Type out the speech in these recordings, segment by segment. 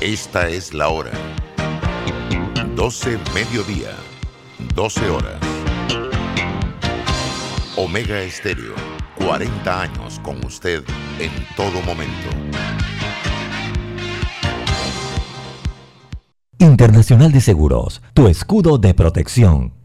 Esta es la hora. 12 mediodía, 12 horas. Omega Estéreo, 40 años con usted en todo momento. Internacional de Seguros, tu escudo de protección,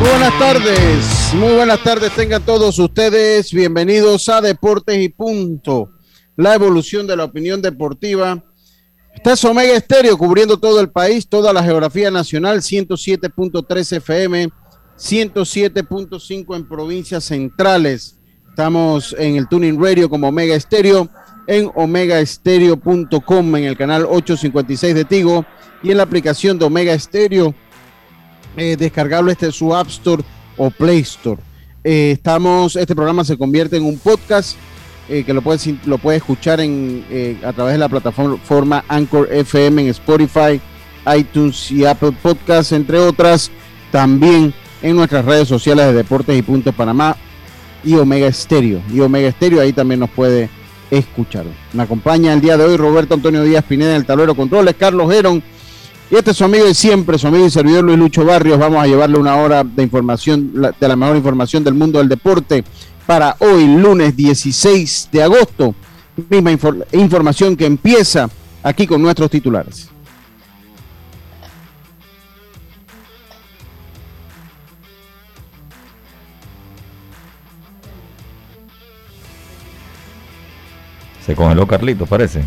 Muy buenas tardes, muy buenas tardes tengan todos ustedes. Bienvenidos a Deportes y Punto, la evolución de la opinión deportiva. Está es Omega Estéreo cubriendo todo el país, toda la geografía nacional, 107.3 FM, 107.5 en provincias centrales. Estamos en el Tuning Radio como Omega Estéreo, en omegaestereo.com, en el canal 856 de Tigo y en la aplicación de Omega Estéreo eh, descargable este su App Store o Play Store. Eh, estamos, este programa se convierte en un podcast eh, que lo puedes, lo puedes escuchar en, eh, a través de la plataforma Anchor FM en Spotify, iTunes y Apple Podcasts, entre otras. También en nuestras redes sociales de Deportes y Punto Panamá y Omega Estéreo. Y Omega Estéreo ahí también nos puede escuchar. Me acompaña el día de hoy Roberto Antonio Díaz Pineda en el tablero controles, Carlos Heron y este es su amigo de siempre, su amigo y servidor Luis Lucho Barrios. Vamos a llevarle una hora de información, de la mejor información del mundo del deporte para hoy, lunes 16 de agosto. Misma infor información que empieza aquí con nuestros titulares. Se congeló Carlito, parece.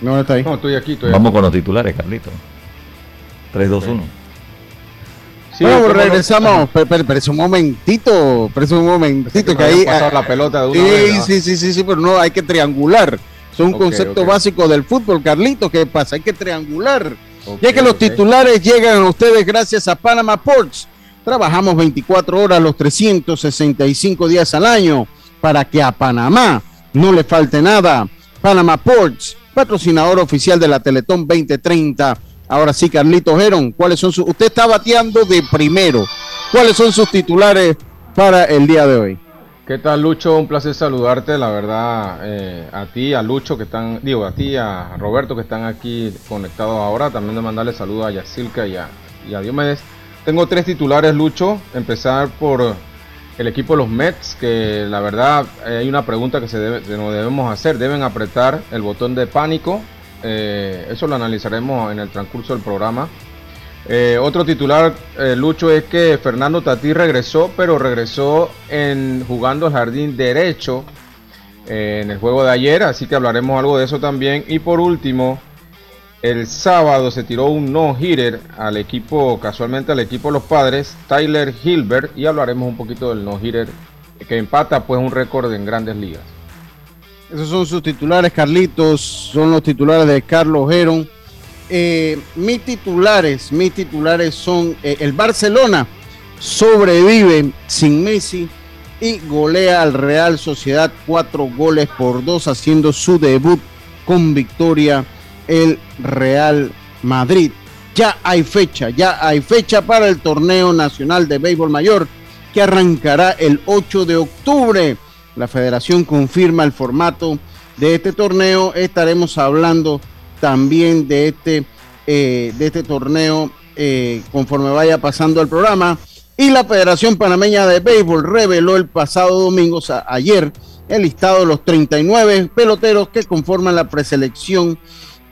No, está ahí. No, estoy aquí. Estoy Vamos aquí. con los titulares, Carlito. 3, 2, 1. Sí, bueno, regresamos. Pero, pero, pero es un momentito, pero es un momentito Que que ahí. pasado ah, la pelota de una sí, sí, sí, sí, sí, pero no, hay que triangular. Es un Ok, concepto básico del fútbol, Carlito. ¿Qué pasa? Hay que triangular. Ok, Ya que los titulares llegan a ustedes gracias a Panama Ports. Trabajamos 24 horas los 365 días al año para que a Panamá no le falte nada. Panama Ports, patrocinador oficial de la Teletón 2030. Ahora sí, Carlitos Heron, ¿cuáles son sus... Usted está bateando de primero. ¿Cuáles son sus titulares para el día de hoy? ¿Qué tal, Lucho? Un placer saludarte, la verdad, eh, a ti, a Lucho, que están, digo, a ti, a Roberto, que están aquí conectados ahora. También de mandarle saludos a Yacilca y a, y a Diomedes. Tengo tres titulares, Lucho. Empezar por el equipo de los Mets, que la verdad eh, hay una pregunta que se, debe, que nos debemos hacer. Deben apretar el botón de pánico. Eh, eso lo analizaremos en el transcurso del programa. Eh, otro titular, eh, Lucho, es que Fernando Tatí regresó, pero regresó en jugando el jardín derecho en el juego de ayer, así que hablaremos algo de eso también. Y por último, el sábado se tiró un no-hitter al equipo, casualmente al equipo de los padres, Tyler Hilbert, y hablaremos un poquito del no-hitter que empata pues un récord en grandes ligas. Esos son sus titulares, Carlitos. Son los titulares de Carlos Heron. Eh, mis titulares, mis titulares son eh, el Barcelona sobrevive sin Messi y golea al Real Sociedad cuatro goles por dos, haciendo su debut con victoria el Real Madrid. Ya hay fecha, ya hay fecha para el torneo nacional de béisbol mayor que arrancará el 8 de octubre. La federación confirma el formato de este torneo. Estaremos hablando también de este, eh, de este torneo eh, conforme vaya pasando el programa. Y la Federación Panameña de Béisbol reveló el pasado domingo, ayer, el listado de los 39 peloteros que conforman la preselección,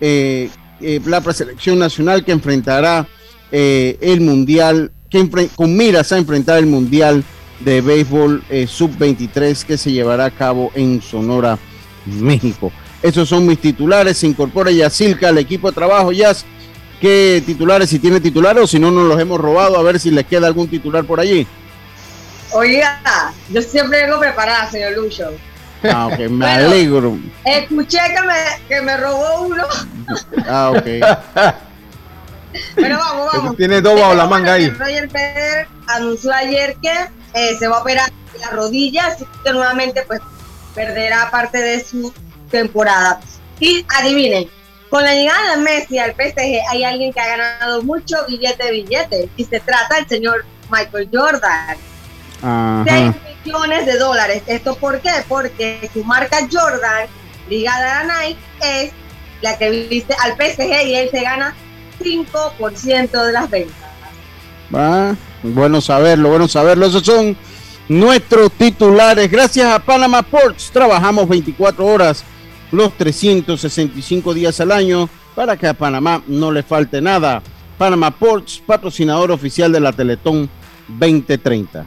eh, la preselección nacional que enfrentará el Mundial, que con miras a enfrentar el Mundial de Béisbol eh, Sub-23 que se llevará a cabo en Sonora, México. Esos son mis titulares. Se incorpora Yacilca al equipo de trabajo. Yas, ¿qué titulares? Si tiene titulares o si no, nos los hemos robado. A ver si les queda algún titular por allí. Oiga, yo siempre vengo preparada, señor Lucho. Ah, ok, me alegro. Escuché que me, que me robó uno. Ah, ok. Pero vamos, vamos. Tiene dos bajo la manga ahí. Roger Federer anunció ayer que eh, se va a operar la rodilla, así que nuevamente pues perderá parte de su temporada. Y adivinen, con la llegada de Messi al PSG hay alguien que ha ganado mucho billete de billete y se trata del señor Michael Jordan. Ajá. 6 millones de dólares. ¿Esto por qué? Porque su marca Jordan, ligada a Nike, es la que viste al PSG y él se gana 5% de las ventas. Va, Bueno saberlo, bueno saberlo. Esos son nuestros titulares. Gracias a Panama Ports trabajamos 24 horas los 365 días al año para que a Panamá no le falte nada. Panama Ports, patrocinador oficial de la Teletón 2030.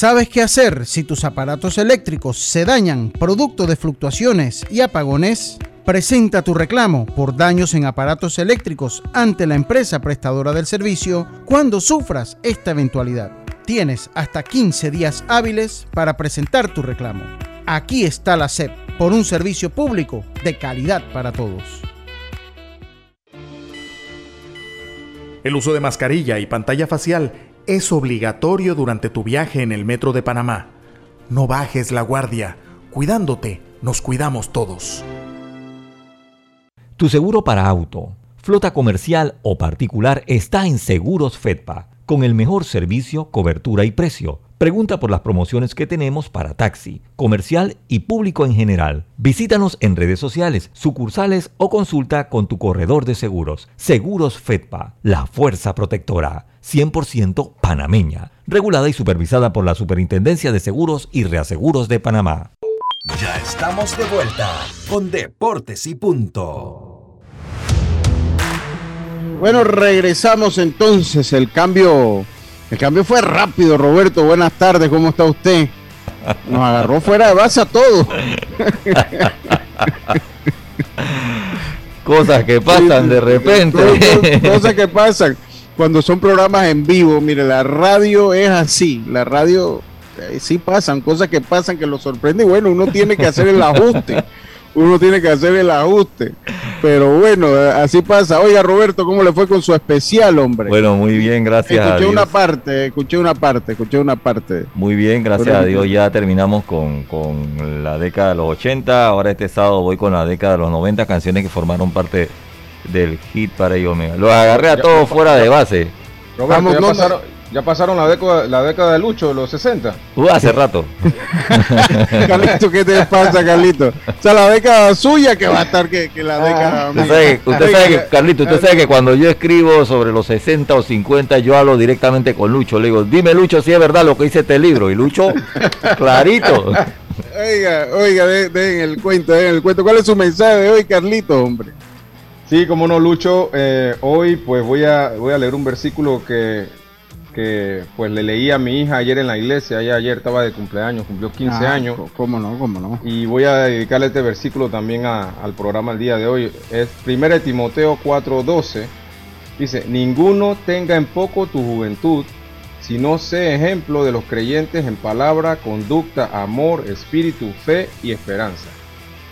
¿Sabes qué hacer si tus aparatos eléctricos se dañan producto de fluctuaciones y apagones? Presenta tu reclamo por daños en aparatos eléctricos ante la empresa prestadora del servicio cuando sufras esta eventualidad. Tienes hasta 15 días hábiles para presentar tu reclamo. Aquí está la SEP por un servicio público de calidad para todos. El uso de mascarilla y pantalla facial es obligatorio durante tu viaje en el metro de Panamá. No bajes la guardia. Cuidándote, nos cuidamos todos. Tu seguro para auto, flota comercial o particular está en Seguros Fedpa, con el mejor servicio, cobertura y precio Pregunta por las promociones que tenemos para taxi, comercial y público en general. Visítanos en redes sociales, sucursales o consulta con tu corredor de seguros. Seguros Fedpa, la fuerza protectora. 100% panameña, regulada y supervisada por la Superintendencia de Seguros y Reaseguros de Panamá. Ya estamos de vuelta con Deportes y Punto. Bueno, regresamos entonces. El cambio el cambio fue rápido, Roberto. Buenas tardes, ¿cómo está usted? Nos agarró fuera de base a todos. Cosas que pasan de repente. Cosas que pasan cuando son programas en vivo. Mire, la radio es así. La radio eh, sí pasan cosas que pasan que lo sorprende. Y bueno, uno tiene que hacer el ajuste uno tiene que hacer el ajuste. Pero bueno, así pasa. Oiga, Roberto, ¿cómo le fue con su especial, hombre? Bueno, muy bien, gracias escuché una parte, escuché una parte, escuché una parte. Muy bien, gracias a Dios. Ya terminamos con, con la década de los 80. Ahora este sábado voy con la década de los 90, canciones que formaron parte del hit para ellos. Los agarré a todos fuera de base. Roberto, ya, pasaron, ya pasaron la década, la década de Lucho, los 60. Uh, hace rato. Carlito, ¿qué te pasa, Carlito? O sea, la década suya que va a estar que, la ah. década. Usted sabe, usted sabe que, Carlito, usted sabe que cuando yo escribo sobre los 60 o 50, yo hablo directamente con Lucho. Le digo, dime, Lucho, si es verdad lo que dice este libro. Y Lucho, clarito. Oiga, oiga, den, el cuento, den el cuento. ¿Cuál es su mensaje de hoy, Carlito, hombre? Sí, como no, Lucho. Eh, hoy, pues voy a, voy a leer un versículo que que pues le leí a mi hija ayer en la iglesia, ella ayer estaba de cumpleaños, cumplió 15 ah, años. ¿Cómo no? ¿Cómo no? Y voy a dedicarle este versículo también al programa el día de hoy. Es 1 Timoteo 4:12. Dice, ninguno tenga en poco tu juventud, sino sé ejemplo de los creyentes en palabra, conducta, amor, espíritu, fe y esperanza.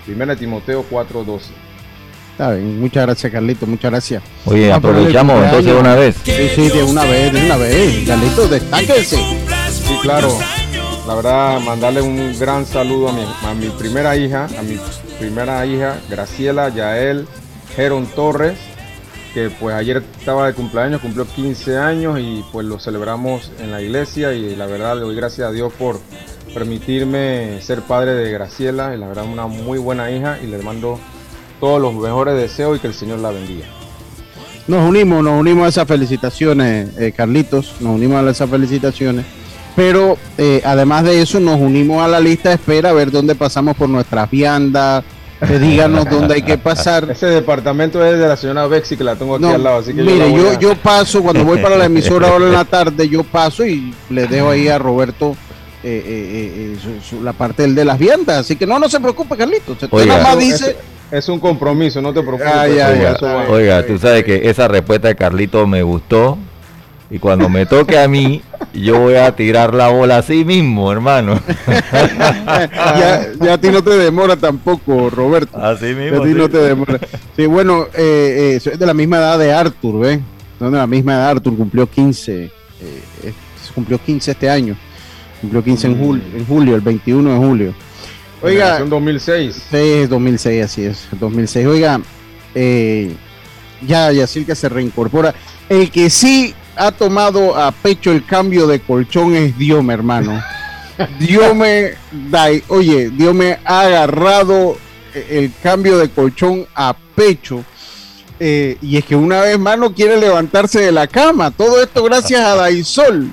1 Timoteo 4:12 muchas gracias Carlito, muchas gracias. Oye, aprovechamos entonces de una vez. Sí, sí, de una vez, de una vez. Carlito, destáquese. Sí, claro. La verdad, mandarle un gran saludo a mi, a mi primera hija, a mi primera hija, Graciela Yael Geron Torres, que pues ayer estaba de cumpleaños, cumplió 15 años y pues lo celebramos en la iglesia y la verdad le doy gracias a Dios por permitirme ser padre de Graciela y la verdad una muy buena hija y le mando todos los mejores deseos y que el Señor la bendiga. Nos unimos, nos unimos a esas felicitaciones, eh, Carlitos, nos unimos a esas felicitaciones. Pero eh, además de eso, nos unimos a la lista de espera a ver dónde pasamos por nuestras viandas. Eh, díganos dónde hay que pasar. Ese departamento es de la señora Bexi que la tengo aquí al lado. Así que mire, yo, yo, paso, cuando voy para la emisora ahora en la tarde, yo paso y le dejo ahí a Roberto la parte del de las viandas. Así que no, no se preocupe, Carlitos. Oiga, más dice. Es un compromiso, no te preocupes. oiga, tú sabes que esa respuesta de Carlito me gustó. Y cuando me toque a mí, yo voy a tirar la bola así mismo, hermano. ya, a ti no te demora tampoco, Roberto. Así mismo. A ti no te demora. Sí, bueno, eh, eh, es de la misma edad de Arthur, ¿ves? Son de la misma edad. Arthur cumplió 15. Eh, cumplió 15 este año. Cumplió 15 en, julio, en julio, el 21 de julio. Oiga. 2006. Sí, 2006, así es. 2006. Oiga, eh, ya que se reincorpora. El que sí ha tomado a pecho el cambio de colchón es Dios, mi hermano. Dios me da, oye, Dios me ha agarrado el cambio de colchón a pecho. Eh, y es que una vez más no quiere levantarse de la cama. Todo esto gracias a Daisol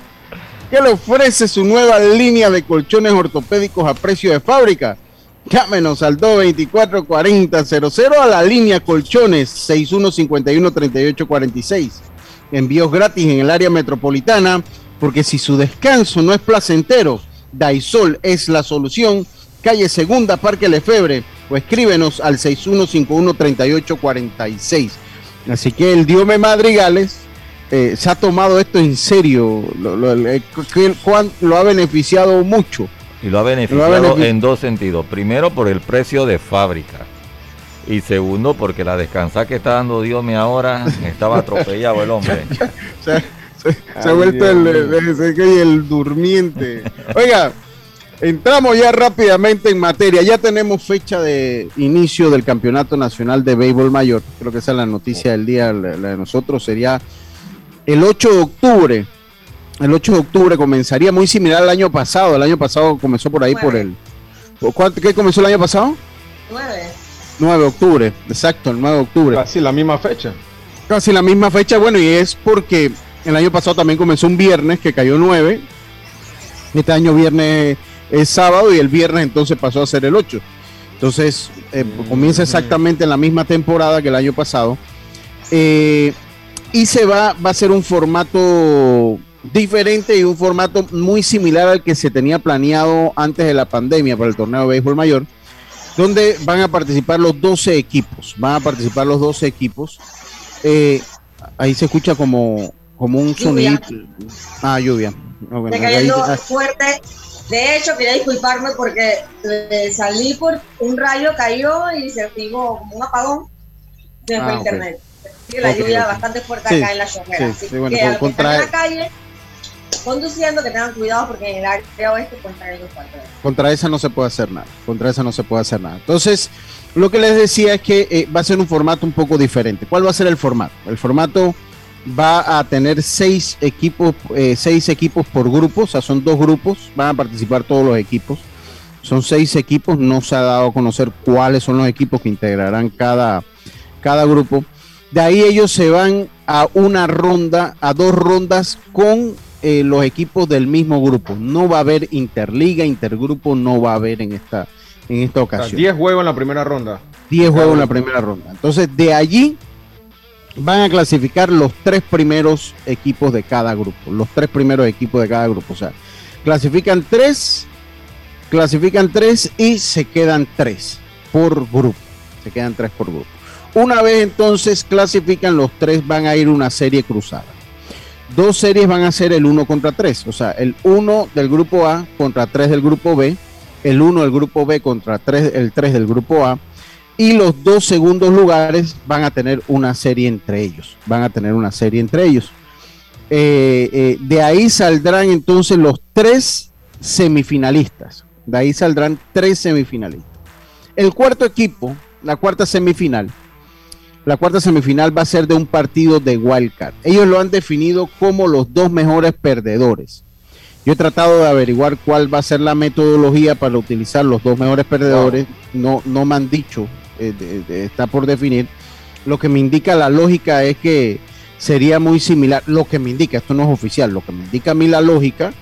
que le ofrece su nueva línea de colchones ortopédicos a precio de fábrica. Llámenos al 224-4000 a la línea colchones 6151-3846. Envíos gratis en el área metropolitana, porque si su descanso no es placentero, Daisol es la solución. Calle Segunda, Parque Lefebre, o escríbenos al 6151-3846. Así que el Diome Madrigales eh, se ha tomado esto en serio, lo, lo, ha beneficiado mucho. Y lo ha beneficiado en dos sentidos. Primero, por el precio de fábrica. Y segundo, porque la descansada que está dando Dios me ahora estaba atropellado el hombre. se, ha vuelto el, el, durmiente. Oiga, entramos ya rápidamente en materia. Ya tenemos fecha de inicio del Campeonato Nacional de Béisbol Mayor. Creo que esa es la noticia del día. la de nosotros sería el 8 de octubre el 8 de octubre comenzaría muy similar al año pasado. El año pasado comenzó por ahí por el... ¿cuánto- ¿Qué comenzó el año pasado? 9. 9 de octubre, exacto, el 9 de octubre. Casi la misma fecha. Casi la misma fecha, bueno, y es porque el año pasado también comenzó un viernes que cayó 9. Este año viernes es sábado y el viernes entonces pasó a ser el 8. Entonces eh, comienza exactamente en la misma temporada que el año pasado. Eh, y se va, va a ser un formato diferente y un formato muy similar al que se tenía planeado antes de la pandemia para el torneo de béisbol mayor, donde van a participar los 12 equipos. Van a participar los 12 equipos. Eh, ahí se escucha como, como un sonido. Ah, lluvia. Bueno, ahí- ah, fuerte. De hecho, quería disculparme porque eh, salí por un rayo, cayó y se activó como un apagón. Se me fue Ah, internet. Sí, la lluvia bastante fuerte Sí, acá en la chorrera. sí, Así bueno, que que contra- en la calle conduciendo, que tengan cuidado porque en el área oeste cayendo fuerte. contra esa no se puede hacer nada. Contra esa no se puede hacer nada. Entonces, lo que les decía es que eh, va a ser un formato un poco diferente. ¿Cuál va a ser el formato? El formato va a tener seis equipos, eh, seis equipos por grupo, o sea, son dos grupos, van a participar todos los equipos. Son seis equipos, no se ha dado a conocer cuáles son los equipos que integrarán cada, cada grupo. De ahí ellos se van a una ronda, a dos rondas con eh, los equipos del mismo grupo. No va a haber interliga, intergrupo, no va a haber en esta, en esta O sea, ocasión. 10 juegos en la primera ronda. 10 juegos en la primera ronda. Entonces, de allí van a clasificar los tres primeros equipos de cada grupo. Los tres primeros equipos de cada grupo. O sea, clasifican tres, clasifican tres y se quedan tres por grupo. Se quedan tres por grupo. Una vez entonces clasifican, los tres van a ir una serie cruzada. Dos series van a ser el 1 contra 3. O sea, el 1 del grupo A contra 3 del grupo B. El 1 del grupo B contra 3, el 3 del grupo A y los dos segundos lugares van a tener una serie entre ellos. Van a tener una serie entre ellos. Eh, eh, de ahí saldrán entonces los tres semifinalistas. De ahí saldrán tres semifinalistas. El cuarto equipo, la cuarta semifinal, la cuarta semifinal va a ser de un partido de wildcard. Ellos lo han definido como los dos mejores perdedores. Yo he tratado de averiguar cuál va a ser la metodología para utilizar los dos mejores perdedores. No, no me han dicho, eh, de- de- está por definir. Lo que me indica la lógica es que sería muy similar. Lo que me indica, esto no es oficial, lo que me indica a mí la lógica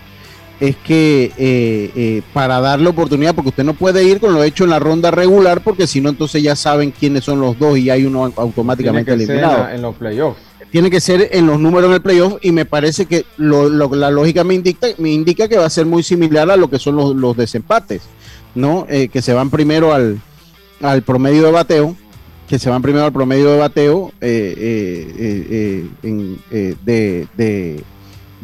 es que eh, eh, para darle oportunidad, porque usted no puede ir con lo hecho en la ronda regular, porque si no, entonces ya saben quiénes son los dos y hay uno Tiene automáticamente ser en, eliminado la- en los playoffs. tiene que ser en los números en el playoff y me parece que lo- lo- la lógica me indica, me indica que va a ser muy similar a lo que son los, los desempates, ¿no? Eh, que se van primero al, al promedio de bateo, que se van primero al promedio de bateo en, de, de-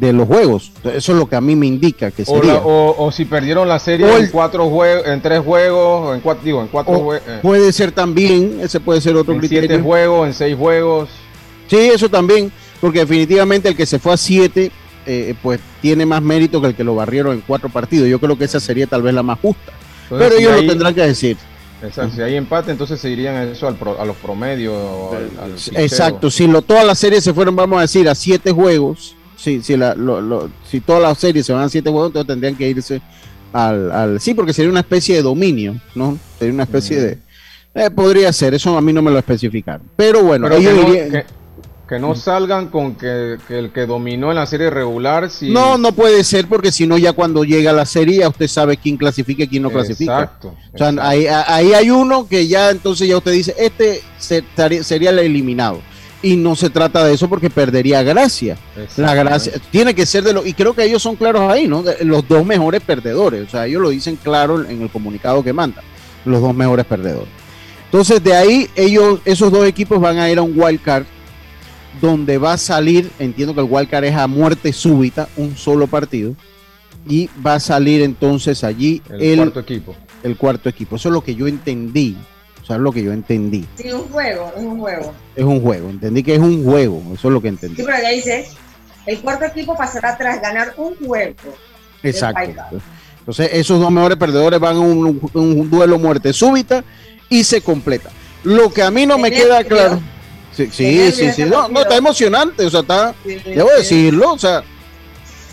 de los juegos. Eso es lo que a mí me indica que O, sería. la- o- o si perdieron la serie en cuatro juegos, en tres juegos, en cuatro, digo, en cuatro juegos, puede ser también, ese puede ser otro en criterio. siete juegos, en seis juegos. Sí, eso también, porque definitivamente el que se fue a siete, eh, pues tiene más mérito que el que lo barrieron en cuatro partidos. Yo creo que esa sería tal vez la más justa. Entonces, Pero si ellos ahí- lo tendrán que decir. Exacto, si hay empate, entonces se irían a eso al pro- a los promedios. al- al. Exacto, si lo, todas las series se fueron, vamos a decir, a siete juegos, si, si, la, lo- lo- si todas las series se van a siete juegos, entonces tendrían que irse al, al- Sí, porque sería una especie de dominio, ¿no? Sería una especie de... eh, podría ser, eso a mí no me lo especificaron. Pero bueno, Pero que no, irían- que- que no salgan con que, que el que dominó en la serie regular. Si... No, no puede ser porque si no ya cuando llega la serie ya usted sabe quién clasifica y quién no clasifica. Exacto, O sea, ahí, ahí hay uno que ya entonces ya usted dice, este sería el eliminado. Y no se trata de eso porque perdería gracia. La gracia tiene que ser de los, y creo que ellos son claros ahí, ¿no? De- los dos mejores perdedores. O sea, ellos lo dicen claro en el comunicado que mandan. Los dos mejores perdedores. Entonces, de ahí, ellos, esos dos equipos van a ir a un wild card donde va a salir, entiendo que el wild card es a muerte súbita, un solo partido, y va a salir entonces allí El el, cuarto equipo. el cuarto equipo. Eso es lo que yo entendí. O sea, es lo que yo entendí. Sí, un juego, es un juego. Es un juego. Entendí que es un juego. Eso es lo que entendí. Sí, pero ya dice, el cuarto equipo pasará tras ganar un juego. Exacto. Entonces, esos dos mejores perdedores van a un, un duelo muerte súbita y se completa. Lo que a mí no me queda claro. Sí, sí, sí, No, no, está emocionante. O sea, está. Debo decirlo. O sea,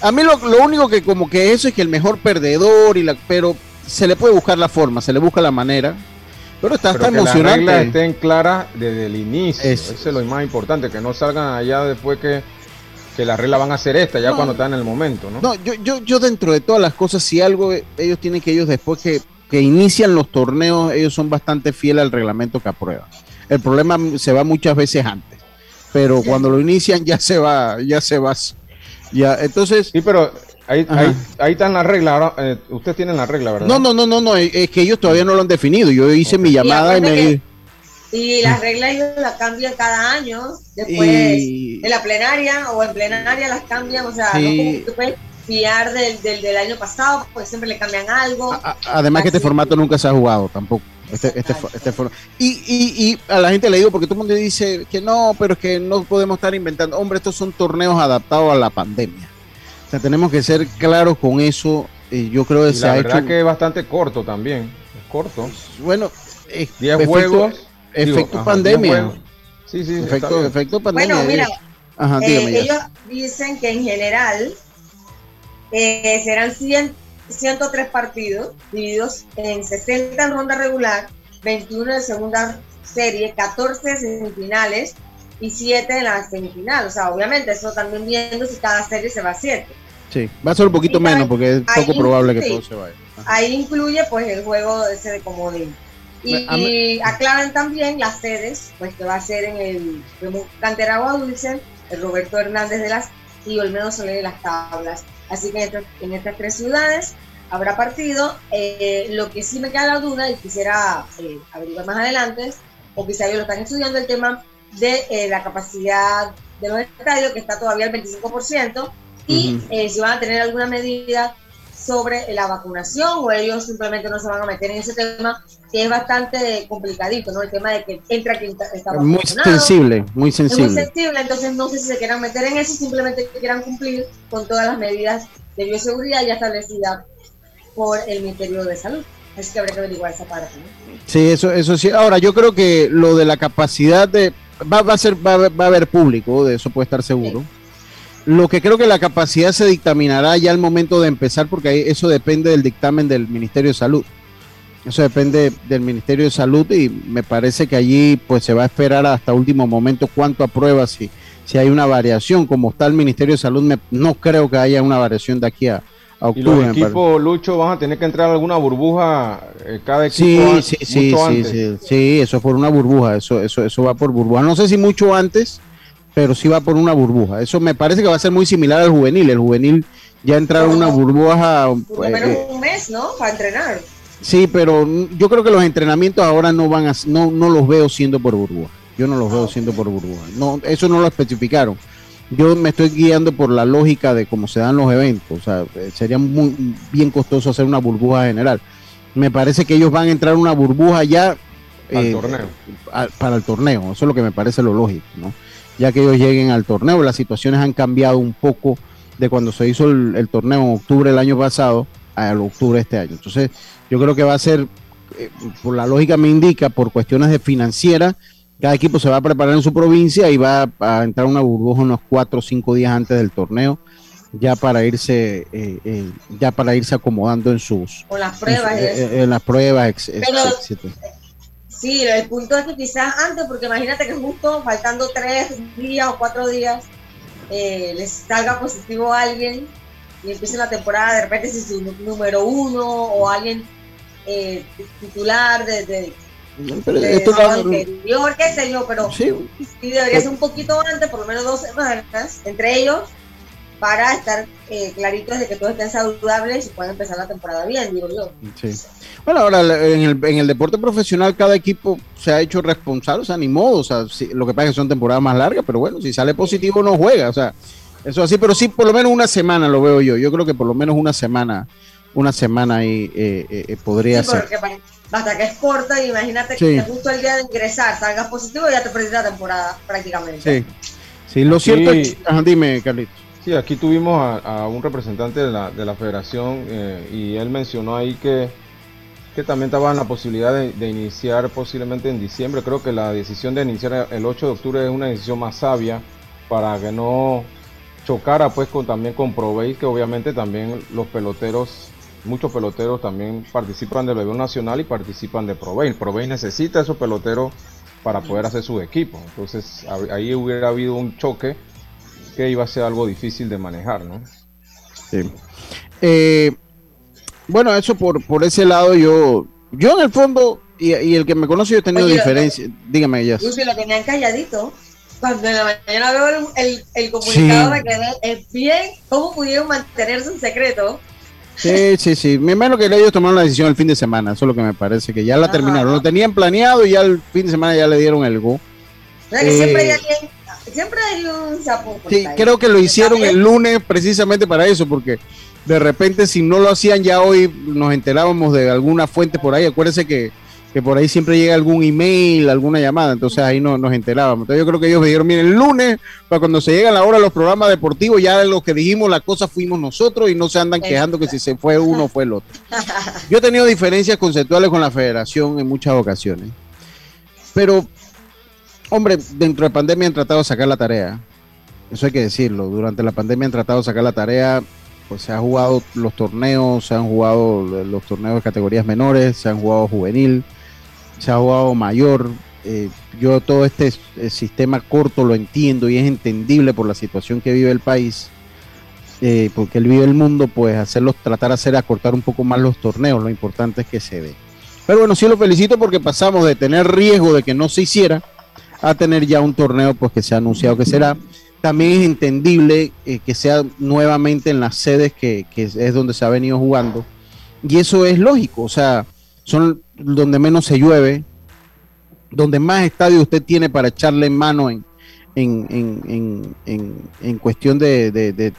A mí lo, lo único que como que eso es que el mejor perdedor y la, pero se le puede buscar la forma, se le busca la manera. Pero está, Pero está que las reglas emocionante. estén claras desde el inicio. Es- Eso es lo más importante, que no salgan allá después que, que las reglas van a ser estas, ya No. cuando están en el momento, ¿no? No, yo, yo, yo dentro de todas las cosas, si algo ellos tienen que ellos después que, que inician los torneos, ellos son bastante fieles al reglamento que aprueban. El problema se va muchas veces antes, pero cuando lo inician ya se va, ya se va. Ya, entonces. Sí, pero ahí, ahí, ahí están las reglas. Ahora, eh, ustedes tienen la regla, ¿verdad? No, no, no, no, no, es que ellos todavía no lo han definido. Yo hice mi llamada y me que- Y las reglas ellos las cambian cada año, después Y- de la plenaria o en plenaria las cambian, o sea, Sí. no como que te puedes fiar del, del, del año pasado, porque siempre le cambian algo. Además que este formato nunca se ha jugado tampoco. Este, este, este for- y, y, y a la gente le digo, porque todo el mundo dice que no, pero es que no podemos estar inventando. Hombre, estos son torneos adaptados a la pandemia. O sea, tenemos que ser claros con eso. Y yo creo que Y se la ha verdad hecho. que es bastante corto también. Es corto. Bueno, eh, 10 efecto- juegos. efecto digo, ajá, pandemia. 10 juegos. Sí, sí, efecto, efecto pandemia. Bueno, mira, Ajá, eh, ellos dicen que en general eh, serán 100, 103 partidos divididos en 60 en ronda regular, 21 en segunda serie, 14 semifinales y 7 en la semifinal. O sea, obviamente eso también viendo si cada serie se va a 7. Sí, va a ser un poquito Y menos porque es poco probable que sí. todo se vaya. Ahí incluye pues el juego ese de comodín. Y, A y aclaran también las sedes, pues que va a ser en el Cantera Agua Dulce, el Roberto Hernández de las y Olmedo Soler de las Tablas. Así que en, estas- en estas tres ciudades habrá partido. Eh, lo que sí me queda la duda y quisiera eh, averiguar más adelante, o quizá ellos lo están estudiando, el tema de eh, la capacidad de los estadios, que está todavía al 25%, y Ujú. eh, si van a tener alguna medida sobre la vacunación o ellos simplemente no se van a meter en ese tema que es bastante complicadito, ¿no? El tema de que entra quien está está Muy vacunado. sensible, muy Es muy sensible. sensible, entonces no sé si se quieran meter en eso, simplemente quieran cumplir con todas las medidas de bioseguridad ya establecidas por el Ministerio de Salud. Así que habría que averiguar esa parte. ¿no? Sí, eso, eso sí. Ahora, yo creo que lo de la capacidad de. Va, va a ser, va, va a haber público, de eso puede estar seguro. Lo que creo que la capacidad se dictaminará ya al momento de empezar, porque eso depende del dictamen del Ministerio de Salud. Eso depende del Ministerio de Salud y me parece que allí pues se va a esperar hasta último momento cuánto aprueba si, si hay una variación. Como está el Ministerio de Salud, me- no creo que haya una variación de aquí a, a Y octubre. los equipos, Lucho, van a tener que entrar a alguna burbuja eh, cada equipo Sí, sí, sí, mucho sí, antes. sí, sí, eso es por una burbuja, eso, eso, eso va por burbuja. No sé si mucho antes, pero sí va por una burbuja. Eso me parece que va a ser muy similar al juvenil. El juvenil ya entraron una burbuja. Por lo eh, menos eh, un mes, ¿no? Para entrenar. sí, pero yo creo que los entrenamientos ahora no van a, no, no los veo siendo por burbuja. Yo no los veo siendo por burbuja. No, eso no lo especificaron. Yo me estoy guiando por la lógica de cómo se dan los eventos. O sea, eh, sería muy bien costoso hacer una burbuja general. Me parece que ellos van a entrar en una burbuja ya Al eh, torneo. a- para el torneo. Eso es lo que me parece lo lógico, ¿no? Ya que ellos lleguen al torneo, las situaciones han cambiado un poco de cuando se hizo el, el torneo en octubre del año pasado al octubre de este año. Entonces, yo creo que va a ser, eh, por la lógica me indica, por cuestiones de financiera, cada equipo se va a preparar en su provincia y va a, entrar una burbuja unos cuatro o cinco días antes del torneo, ya para irse, eh, eh, ya para irse acomodando en sus Con las pruebas en, eso. su- en- las pruebas, ex- ex-. Sí, el punto es que quizás antes, porque imagínate que justo faltando tres días o cuatro días, eh, les salga positivo a alguien y empiece la temporada, de repente si su nú- número uno o alguien eh, titular de, de, Pero de esto lo- anterior, qué sé yo, pero Sí. sí debería ser un poquito antes, por lo menos dos semanas, entre ellos, para estar eh, claritos de que todos estén saludables y puedan empezar la temporada bien, digo yo. Sí. Bueno, ahora en el, en el deporte profesional cada equipo se ha hecho responsable, o sea, ni modo, o sea, sí, lo que pasa es que son temporadas más largas, pero bueno, si sale positivo no juega, o sea, eso así, pero sí, por lo menos una semana lo veo yo, yo creo que por lo menos una semana, una semana ahí eh, eh, eh, podría Sí, ser. basta que es corta, y imagínate Sí. que justo el día de ingresar salgas positivo y ya te perdiste la temporada prácticamente. Sí, sí, lo Aquí- cierto es que- ajá, dime, Carlito. Sí, aquí tuvimos a, a un representante de la, de la federación eh, y él mencionó ahí que, que también estaba en la posibilidad de, de iniciar posiblemente en diciembre. Creo que la decisión de iniciar el 8 de octubre es una decisión más sabia para que no chocara pues con, también con Provey, que obviamente también los peloteros, muchos peloteros también participan del béisbol nacional y participan de Provey. Provey necesita esos peloteros para poder hacer su equipo. Entonces ahí hubiera habido un choque que iba a ser algo difícil de manejar, ¿no? Sí. Eh, bueno, eso por, por ese lado yo, yo en el fondo, y, el que me conoce yo he tenido diferencia, dígame ya. Lucio, lo tenían calladito. Cuando en la mañana veo el, el, comunicado me quedé, es bien, ¿cómo pudieron mantenerse un secreto? Sí, sí, sí. Me imagino que ellos tomaron la decisión el fin de semana, eso es lo que me parece, que ya la terminaron. Lo tenían planeado y ya el fin de semana ya le dieron el go. siempre, hay siempre hay un sapo. Sí, creo que lo hicieron el lunes precisamente para eso, porque de repente si no lo hacían ya hoy nos enterábamos de alguna fuente por ahí. Acuérdense que, que por ahí siempre llega algún email, alguna llamada, entonces ahí no, nos enterábamos. Entonces yo creo que ellos me dijeron, miren, el lunes, para cuando se llega la hora de los programas deportivos, ya lo que dijimos, la cosa fuimos nosotros y no se andan quejando que si se fue uno o fue el otro. Yo he tenido diferencias conceptuales con la federación en muchas ocasiones, pero, hombre, dentro de pandemia han tratado de sacar la tarea. Eso hay que decirlo. Durante la pandemia han tratado de sacar la tarea pues se han jugado los torneos, se han jugado los torneos de categorías menores, se han jugado juvenil, se ha jugado mayor. Eh, yo todo este eh, sistema corto lo entiendo y es entendible por la situación que vive el país, eh, porque él vive el mundo, pues hacerlos, tratar de hacer acortar un poco más los torneos, lo importante es que se dé. Pero bueno, sí lo felicito porque pasamos de tener riesgo de que no se hiciera a tener ya un torneo pues que se ha anunciado que será también es entendible que sea nuevamente en las sedes que, es donde se ha venido jugando. Y eso es lógico, o sea, son donde menos se llueve, donde más estadio usted tiene para echarle en mano en, en, cuestión de, de,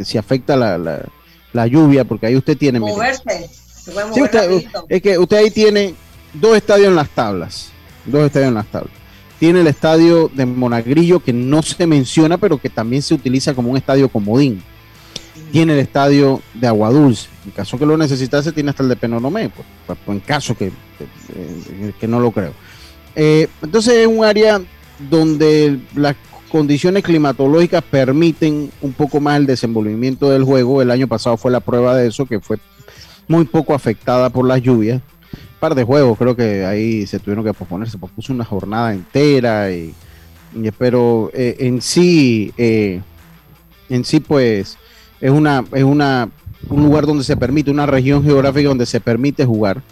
si afecta la, lluvia, porque ahí usted tiene... Moverse. es que usted ahí tiene dos estadios en las tablas, dos estadios en las tablas tiene el estadio de Monagrillo, que no se menciona, pero que también se utiliza como un estadio comodín. Tiene el estadio de Aguadulce. En caso que lo necesitase, tiene hasta el de Penonomé, pues, pues, pues en caso que, que, no lo creo. Eh, entonces es un área donde las condiciones climatológicas permiten un poco más el desenvolvimiento del juego. El año pasado fue la prueba de eso, que fue muy poco afectada por las lluvias par de juegos, creo que ahí se tuvieron que posponer, se pospuso una jornada entera, y, pero eh, en sí, eh, en sí pues es una, es una, un lugar donde se permite, una región geográfica donde se permite jugar.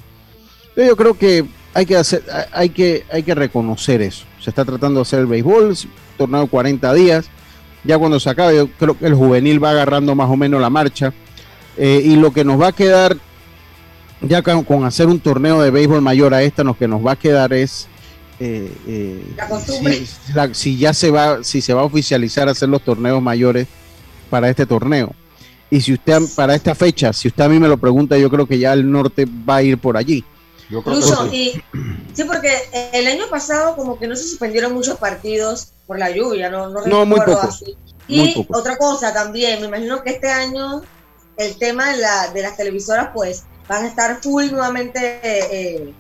yo creo que hay que hacer, hay que, hay que reconocer eso. Se está tratando de hacer el béisbol, torneo de 40 días. Ya cuando se acabe, yo creo que el juvenil va agarrando más o menos la marcha. Eh, y lo que nos va a quedar ya con, hacer un torneo de béisbol mayor a esta, lo que nos va a quedar es eh, eh, si, ya se va, si se va a oficializar hacer los torneos mayores para este torneo. Y si usted para esta fecha, si usted a mí me lo pregunta, yo creo que ya el norte va a ir por allí. Incluso, sí. porque el año pasado como que no se suspendieron muchos partidos por la lluvia, no, no, muy pocos. Y otra cosa también, me imagino que este año el tema de, la, de las televisoras pues van a estar full nuevamente eh,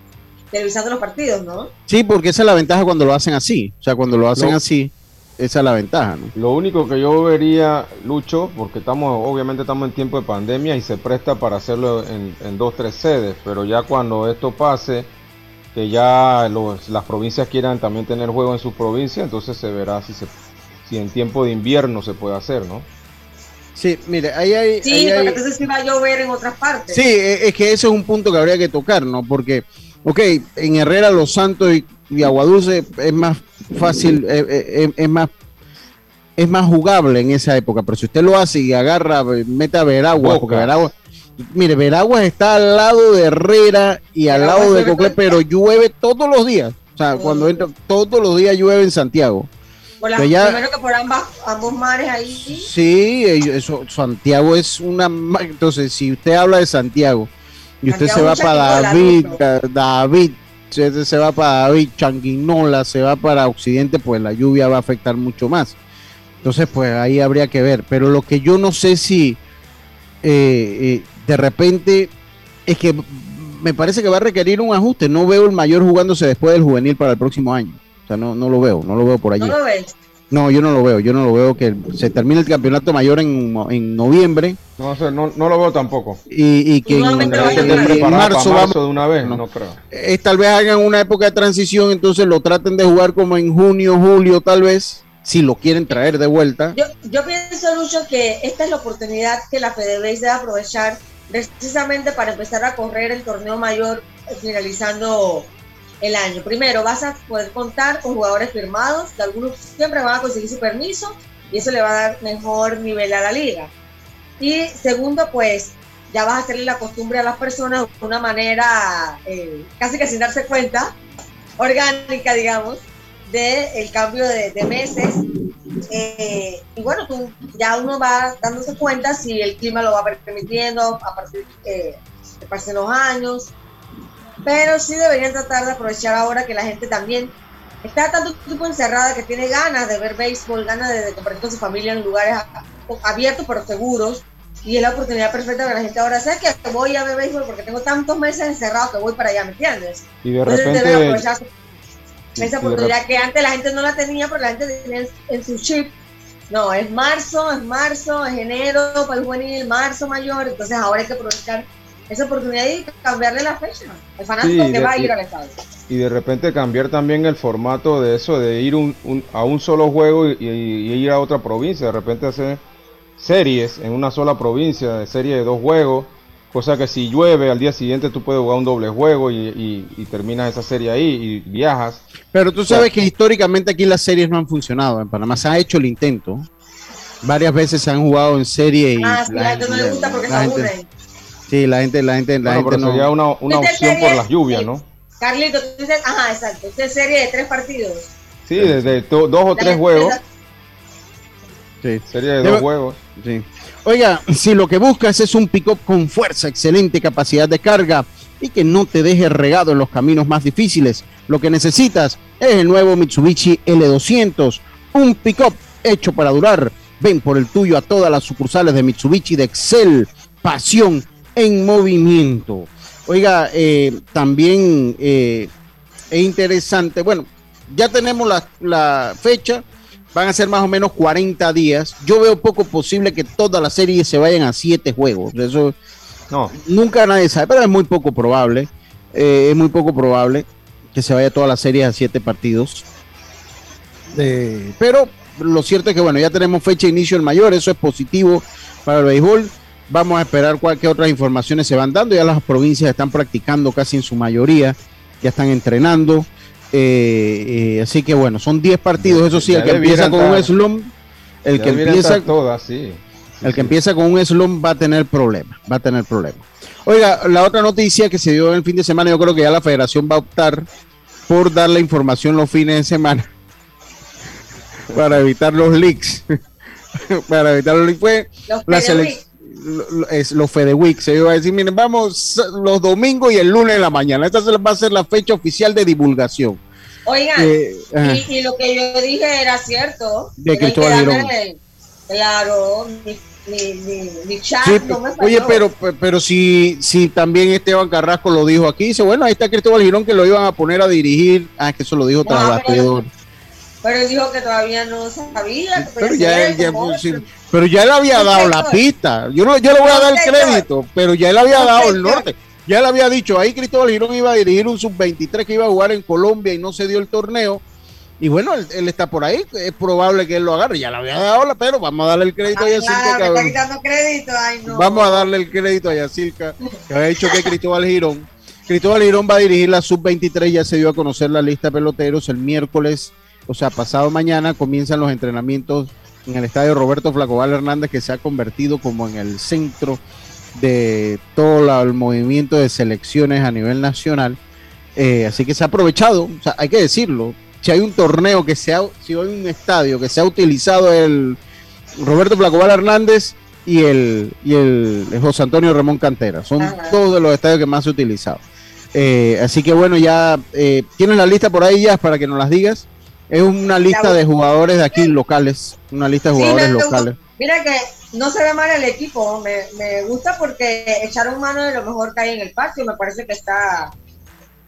televisando los partidos, ¿no? Sí, porque esa es la ventaja cuando lo hacen así. O sea, cuando lo hacen así, esa es la ventaja, ¿no? Lo único que yo vería, Lucho, porque estamos, obviamente estamos en tiempo de pandemia y se presta para hacerlo en, en dos, tres sedes, pero ya cuando esto pase, que ya las provincias quieran también tener juego en su provincia, entonces se verá si, se, si en tiempo de invierno se puede hacer, ¿no? Sí, mire, ahí hay. Sí, porque entonces sí va a llover en otras partes. Sí, e, es que ese es un punto que habría que tocar, ¿no? Porque, ok, en Herrera, Los Santos y, Aguadulce es más fácil, eh, eh, eh, es, más es más jugable en esa época, pero si usted lo hace y agarra, mete a Veragua, porque Veragua, mire, Veragua está al lado de Herrera y al lado de Cocle, pero llueve todos los días. O sea, cuando entra, todos los días llueve en Santiago primero que por ambos mares ahí. Sí, eso, Santiago es una. Entonces, si usted habla de Santiago y usted se va para David, David, usted se va para Changuinola, se va para Occidente, pues la lluvia va a afectar mucho más. Entonces, pues ahí habría que ver. Pero lo que yo no sé si eh, eh, de repente es que me parece que va a requerir un ajuste. No veo el mayor jugándose después del juvenil para el próximo año. O sea, no, no lo veo, no lo veo por allí. No lo. No, yo no lo veo. Yo no lo veo que se termine el campeonato mayor en, en noviembre. No, sé, no, no, lo veo tampoco. Y, y que en, en, marzo, vamos, de una vez, no, creo. Es, tal vez hagan una época de transición, entonces lo traten de jugar como en junio, julio, tal vez, si lo quieren traer de vuelta. Yo, yo pienso, Lucho, que esta es la oportunidad que la FedeBase debe aprovechar precisamente para empezar a correr el torneo mayor eh, finalizando el año. Primero, vas a poder contar con jugadores firmados, que algunos siempre van a conseguir su permiso y eso le va a dar mejor nivel a la liga. Y segundo, pues ya vas a hacerle la costumbre a las personas de una manera eh, casi que sin darse cuenta, orgánica, digamos, del el cambio de, meses. Eh, y bueno, tú, ya uno va dándose cuenta si el clima lo va permitiendo a partir eh, de los años pero sí deberían tratar de aprovechar ahora que la gente también está tanto tiempo encerrada que tiene ganas de ver béisbol, ganas de, compartir con su familia en lugares abiertos pero seguros. Y es la oportunidad perfecta para la gente ahora. Sé que voy a ver béisbol porque tengo tantos meses encerrado que voy para allá, ¿me entiendes? Y de repente... aprovechar esa oportunidad que antes la gente no la tenía porque la gente tenía en, su chip. No, es marzo, es marzo, es enero, el juvenil, marzo mayor. Entonces ahora hay que aprovechar esa oportunidad de cambiarle la fecha. El fanático que va a ir al estadio. Y de repente cambiar también el formato de eso, de ir a un solo juego y, ir a otra provincia. De repente hacer series en una sola provincia, de serie de dos juegos. Cosa que si llueve al día siguiente tú puedes jugar un doble juego y, terminas esa serie ahí y viajas. Pero tú sabes que históricamente aquí las series no han funcionado. En Panamá se ha hecho el intento. Varias veces se han jugado en serie y ah, la, gente no le gusta porque se aburren. Sí, la gente, la gente, la gente no. Sería una, una opción por las lluvias, ¿no? Carlito, tú dices, ajá, exacto. Esta serie de tres partidos. Sí, desde dos o tres juegos. Sí. Serie de dos juegos. Sí. Oiga, si lo que buscas es un pick-up con fuerza, excelente capacidad de carga y que no te deje regado en los caminos más difíciles, lo que necesitas es el nuevo Mitsubishi L200, un pick-up hecho para durar. Ven por el tuyo a todas las sucursales de Mitsubishi de Excel. Pasión en movimiento. Oiga, eh, también eh, es interesante, bueno, ya tenemos la, fecha, van a ser más o menos 40 días. Yo veo poco posible que toda la serie se vayan a 7 juegos. Eso no. nunca nadie sabe, pero es muy poco probable. Eh, es muy poco probable que se vaya toda la serie a 7 partidos. pero lo cierto es que, bueno, ya tenemos fecha de inicio el mayor, eso es positivo para el béisbol. Vamos a esperar cualquier otras informaciones se van dando. Ya las provincias están practicando casi en su mayoría, ya están entrenando. Eh, eh, así que bueno, son 10 partidos. Eso sí, el que empieza con un slum, el que empieza, todas, el que empieza con un slum va a tener problemas, va a tener problemas. Oiga, la otra noticia que se dio el fin de semana, yo creo que ya la federación va a optar por dar la información los fines de semana para evitar los leaks. para evitar los leaks fue la selección es los FedeWeek. Se iba a decir, miren, vamos los domingos y el lunes de la mañana. Esta va a ser la fecha oficial de divulgación. Oigan, eh, y, lo que yo dije era cierto. De Cristóbal Girón. Claro, mi, chat no me Oye, pero, pero si, si también Esteban Carrasco lo dijo aquí, dice, bueno, ahí está Cristóbal Girón que lo iban a poner a dirigir. Ah, que eso lo dijo tras pero él dijo que todavía no sabía. pero, ya, ya pero ya él había dado la pista. Yo no, yo le voy a dar el crédito, pero ya él había dado el norte. Ya él había dicho, ahí Cristóbal Girón iba a dirigir un sub-23 que iba a jugar en Colombia y no se dio el torneo. Y bueno, él, está por ahí, es probable que él lo agarre. Ya le había dado la, pero vamos a darle el crédito a Yacirca. crédito. Vamos a darle el crédito a Yacirca, que ha dicho que Cristóbal Girón. Cristóbal Girón va a dirigir la sub-23, ya se dio a conocer la lista de peloteros el miércoles o sea, pasado mañana comienzan los entrenamientos en el estadio Roberto Flacobal Hernández, que se ha convertido como en el centro de todo el movimiento de selecciones a nivel nacional. Eh, así que se ha aprovechado, o sea, hay que decirlo. Si hay un torneo que se ha, si hay un estadio que se ha utilizado el Roberto Flacobal Hernández y el, y el, José Antonio Ramón Cantera, son todos de los estadios que más se ha utilizado. Eh, así que bueno, ya eh, tienes la lista por ahí ya para que nos las digas. Es una lista de jugadores de aquí locales, una lista de jugadores locales. Mira que no se ve mal el equipo, me, gusta porque echaron mano de lo mejor que hay en el patio, me parece que está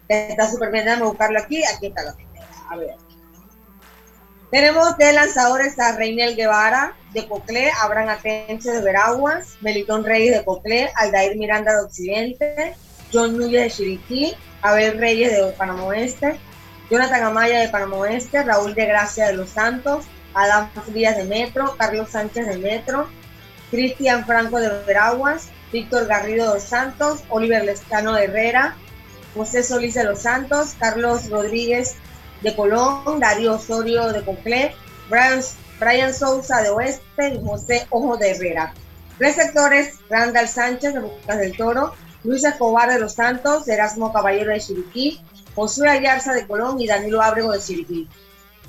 está súper bien, déjame buscarlo aquí, aquí está la A ver. Tenemos de lanzadores a Reinel Guevara de Coclé, Abraham Atencio de Veraguas, Melitón Reyes de Coclé, Aldair Miranda de Occidente, John Núñez de Chiriquí, Abel Reyes de Panamá Oeste, Jonathan Amaya de Panamá Oeste, Raúl de Gracia de Los Santos, Adán Díaz de Metro, Carlos Sánchez de Metro, Cristian Franco de Veraguas, Víctor Garrido de Los Santos, Oliver Lescano de Herrera, José Solís de Los Santos, Carlos Rodríguez de Colón, Darío Osorio de Conclé, Brian, Brian Sousa de Oeste José Ojo de Herrera. Receptores, Randall Sánchez de Bocas del Toro, Luis Escobar de Los Santos, Erasmo Caballero de Chiriquí, Josué Ayarza de Colón y Danilo Ábrego de Chiriquí.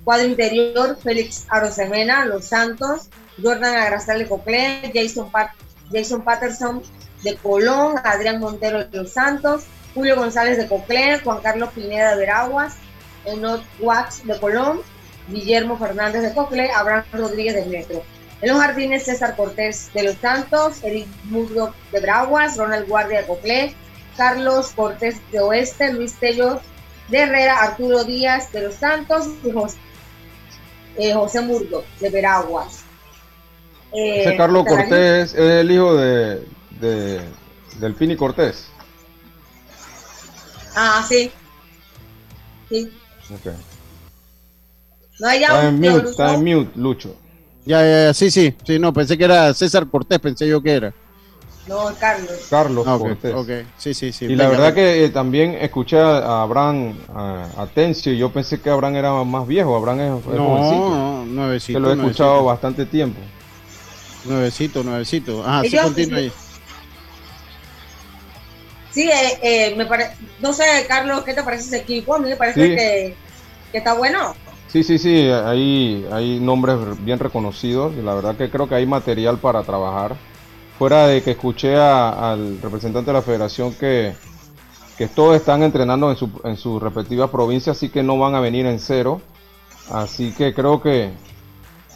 Cuadro interior, Félix Arosemena, Los Santos, Jordan Agrastal de Coclé, Jason, Patterson de Colón, Adrián Montero de Los Santos, Julio González de Coclé, Juan Carlos Pineda de Veraguas, Enot Watts de Colón, Guillermo Fernández de Coclé, Abraham Rodríguez de Metro. En los jardines, César Cortés de Los Santos, Eric Murdo de Veraguas, Ronald Guardia de Coclé, Carlos Cortés de Oeste, Luis Tello de Herrera, Arturo Díaz de Los Santos y José, eh, José Murdo de Veraguas. Eh, Carlos Cortés es el hijo de, de, del Pini Cortés. Ah, sí. Sí. Okay. No hay está, en mute, está en mute, Lucho. Ya, ya, ya, sí, sí, sí, no, pensé que era César Cortés, pensé yo que era. No, Carlos. Carlos Ah, ok, Cortés. ok, sí, sí, sí. Y la verdad venga. que eh, también escuché a Abraham a, Atencio y yo pensé que Abraham era más viejo, Abraham es, es No, jovencito. no, nuevecito. que lo he escuchado nuevecito. bastante tiempo. Nuevecito, nuevecito. Ajá, sí, continúa ahí. Sí, eh, eh, me parece, no sé, Carlos, ¿qué te parece ese equipo? A mí me parece Sí. que, que está bueno. Sí, sí, sí, hay, hay nombres bien reconocidos y la verdad que creo que hay material para trabajar. Fuera de que escuché a- al representante de la federación que, que todos están entrenando en su, en su respectiva provincia, así que no van a venir en cero. Así que creo que,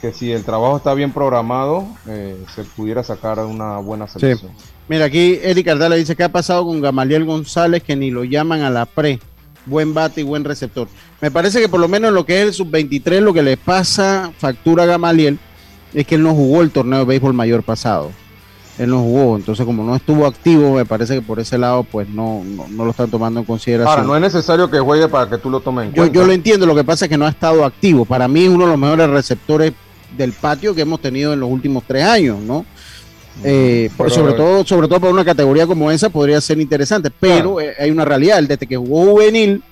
que si el trabajo está bien programado, eh, se pudiera sacar una buena selección. Mira, aquí Eric Ardala dice que ha pasado con Gamaliel González que ni lo llaman a la pre. Buen bate y buen receptor. Me parece que por lo menos en lo que es el sub-23, lo que le pasa factura a Gamaliel es que él no jugó el torneo de béisbol mayor pasado. Él no jugó, entonces como no estuvo activo, me parece que por ese lado pues no, no, no lo están tomando en consideración. Ahora, no es necesario que juegue para que tú lo tomes en Yo, cuenta. yo lo entiendo, lo que pasa es que no ha estado activo. Para mí es uno de los mejores receptores del patio que hemos tenido en los últimos tres años, ¿no? Eh, por- pero- sobre todo, sobre todo para una categoría como esa podría ser interesante, pero eh, hay una realidad, él desde que jugó juvenil,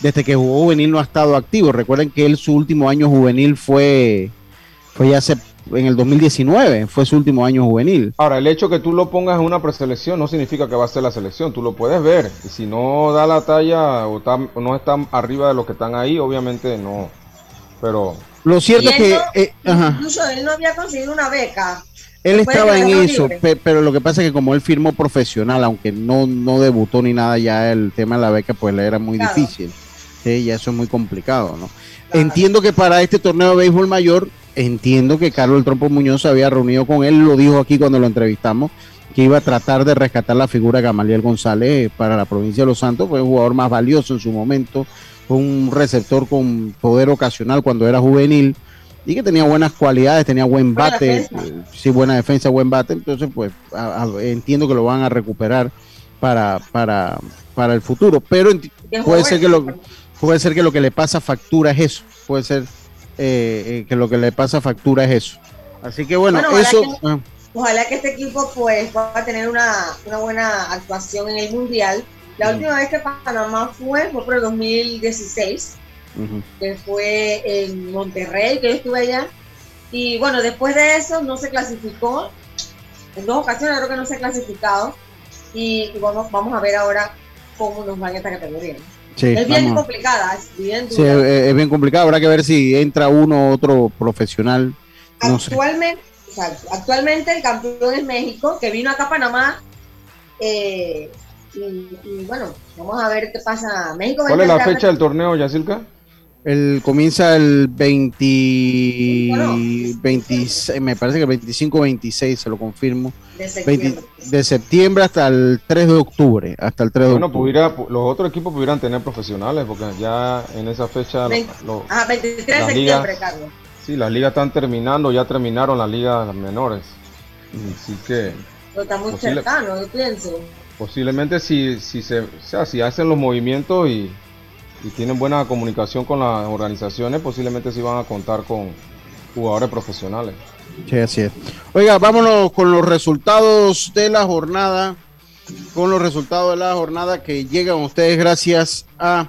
desde que jugó juvenil no ha estado activo. Recuerden que él su último año juvenil fue, fue ya hace, en el 2019, fue su último año juvenil. Ahora, el hecho que tú lo pongas en una preselección no significa que va a ser la selección, tú lo puedes ver. Y si no da la talla o, está- o no está arriba de los que están ahí, obviamente no. Pero Lo cierto es que no- eh, ajá. Incluso él no había conseguido una beca. Él estaba en eso, libre. pe- pero lo que pasa es que como él firmó profesional, aunque no, no debutó ni nada, ya el tema de la beca pues le era muy Claro. difícil. Ya eso es muy complicado, ¿no? Entiendo que para este torneo de béisbol mayor, entiendo que Carlos El Trompo Muñoz se había reunido con él, lo dijo aquí cuando lo entrevistamos, que iba a tratar de rescatar la figura de Gamaliel González para la provincia de Los Santos, fue el jugador más valioso en su momento, fue un receptor con poder ocasional cuando era juvenil y que tenía buenas cualidades, tenía buen bate, sí, buena defensa, buen bate, entonces pues a- a- entiendo que lo van a recuperar para, para, para el futuro, pero puede ser que lo puede ser que lo que le pasa factura es eso, puede ser eh, eh, que lo que le pasa factura es eso. Así que bueno, Bueno, ojalá eso que- ah, Ojalá que este equipo pues pueda tener una, una buena actuación en el Mundial. La última vez que Panamá fue fue por el 2016, ujú. que fue en Monterrey, que yo estuve allá. Y bueno, después de eso no se clasificó. En dos ocasiones creo que no se ha clasificado. Y, y vamos, vamos a ver ahora cómo nos va en esta categoría. Sí, es bien vamos. complicada, es bien Sí, dura. es, es bien complicado, habrá que ver si entra uno u otro profesional, no sé. Actualmente, o sea, actualmente el campeón es México, que vino acá a Panamá. eh, y, y bueno, vamos a ver qué pasa. México ¿cuál es la fecha del torneo, Yacilca? El, comienza el 20, 26, me parece que el 25-26, se lo confirmo. De septiembre. de septiembre hasta el 3 de octubre. Hasta el 3 de Bueno, octubre. pudiera, los otros equipos pudieran tener profesionales, porque ya en esa fecha. lo- Veinte- lo- Ajá, 23 de las septiembre, ligas- Carlos. Sí, las ligas están terminando, ya terminaron las ligas menores. Así que Pero está muy Posible- cercano, yo pienso. posiblemente si, si se, o sea, si hacen los movimientos y, y tienen buena comunicación con las organizaciones, posiblemente sí van a contar con jugadores profesionales. Sí, así es. Oiga, vámonos con los resultados de la jornada. Con los resultados de la jornada que llegan ustedes gracias a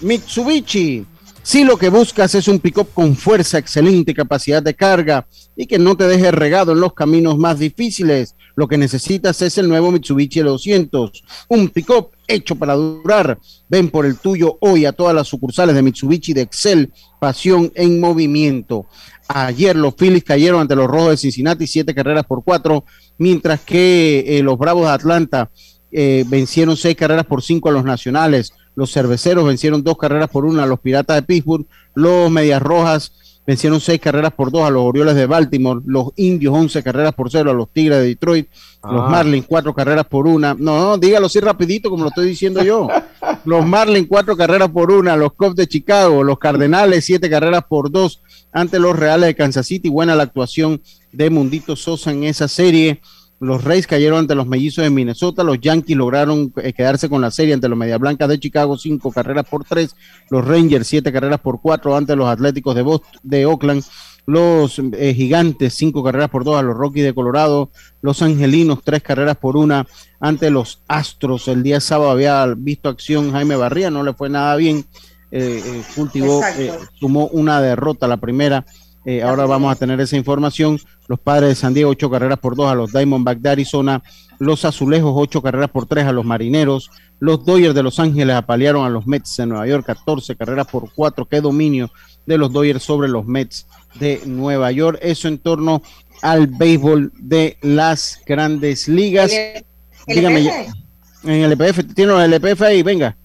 Mitsubishi. Si lo que buscas es un pick-up con fuerza, excelente capacidad de carga y que no te deje regado en los caminos más difíciles, lo que necesitas es el nuevo Mitsubishi L200, un pick-up hecho para durar. Ven por el tuyo hoy a todas las sucursales de Mitsubishi de Excel, pasión en movimiento. Ayer los Phillies cayeron ante los Rojos de Cincinnati, siete carreras por cuatro, mientras que eh, los Bravos de Atlanta eh, vencieron seis carreras por cinco a los Nacionales. Los Cerveceros vencieron dos carreras por una a los Piratas de Pittsburgh. Los Medias Rojas vencieron seis carreras por dos a los Orioles de Baltimore. Los Indios once carreras por cero a los Tigres de Detroit. Los Ah. Marlins cuatro carreras por una. No, no, dígalo así rapidito como lo estoy diciendo yo. Los Marlins cuatro carreras por una. Los Cubs de Chicago. Los Cardenales siete carreras por dos ante los Reales de Kansas City. Buena la actuación de Mundito Sosa en esa serie. Los Reyes cayeron ante los Mellizos de Minnesota. Los Yankees lograron eh, quedarse con la serie ante los Media Blancas de Chicago, cinco carreras por tres. Los Rangers, siete carreras por cuatro ante los Atléticos de, Boston, de Oakland. Los eh, Gigantes, cinco carreras por dos a los Rockies de Colorado. Los Angelinos, tres carreras por una ante los Astros. El día sábado había visto acción Jaime Barría, no le fue nada bien. Eh, eh, cultivó, eh, sumó una derrota la primera. Eh, ahora vamos a tener esa información. Los padres de San Diego, ocho carreras por dos a los Diamondbacks de Arizona. Los Azulejos, ocho carreras por tres a los Marineros. Los Dodgers de Los Ángeles apalearon a los Mets de Nueva York, 14 carreras por cuatro. Qué dominio de los Dodgers sobre los Mets de Nueva York. Eso en torno al béisbol de las grandes ligas. El- el Dígame, LPF. en el LPF, tiene el LPF ahí, venga.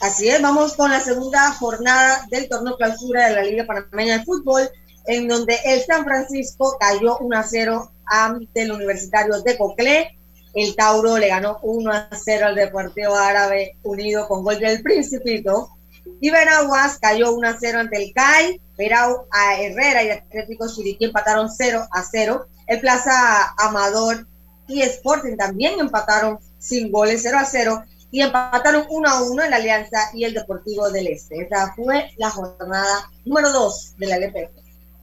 Así es, vamos con la segunda jornada del torneo clausura de la Liga Panameña de Fútbol, en donde el San Francisco cayó 1 a 0 ante el Universitario de Coclé. El Tauro le ganó 1 a 0 al Deportivo Árabe Unido con gol del Principito. Y Veraguas cayó 1 a 0 ante el CAI. Verau a Herrera y Atlético Chiriquí empataron 0 a 0. El Plaza Amador y Sporting también empataron sin goles 0 a 0 y empataron 1 a 1 en la Alianza y el Deportivo del Este. Esa fue la jornada número 2 de la LPF.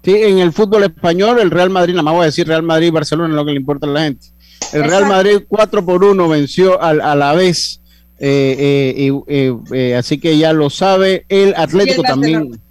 Sí, en el fútbol español, el Real Madrid, nada más voy a decir Real Madrid y Barcelona, es lo que le importa a la gente. El Real Exacto. Madrid 4 por 1 venció al, a la vez. eh, eh, eh, eh, así que ya lo sabe. El Atlético el también.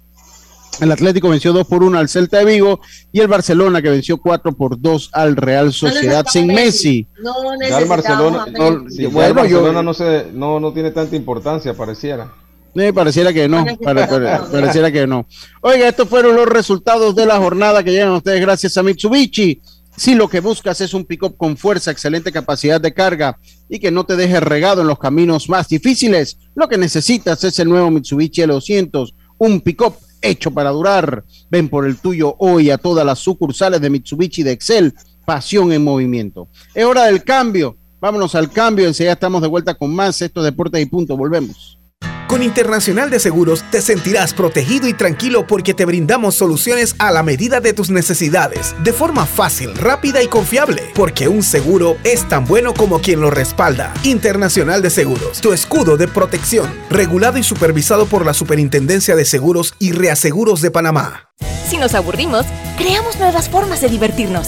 El Atlético venció 2 por 1 al Celta de Vigo y el Barcelona que venció 4 por 2 al Real Sociedad sin Messi. No Ya el Barcelona, a no, sí, ya bueno, el yo- Barcelona no, se, no, no tiene tanta importancia, pareciera. Me pareciera que no. pareciera que no. Oiga, estos fueron los resultados de la jornada que llegan a ustedes gracias a Mitsubishi. Si lo que buscas es un pick-up con fuerza, excelente capacidad de carga y que no te deje regado en los caminos más difíciles, lo que necesitas es el nuevo Mitsubishi L200, un pick-up hecho para durar. Ven por el tuyo hoy a todas las sucursales de Mitsubishi de Excel, pasión en movimiento. Es hora del cambio. Vámonos al cambio, enseguida estamos de vuelta con más estos deportes y punto. Volvemos. Con Internacional de Seguros te sentirás protegido y tranquilo porque te brindamos soluciones a la medida de tus necesidades, de forma fácil, rápida y confiable, porque un seguro es tan bueno como quien lo respalda. Internacional de Seguros, tu escudo de protección, regulado y supervisado por la Superintendencia de Seguros y Reaseguros de Panamá. Si nos aburrimos, creamos nuevas formas de divertirnos.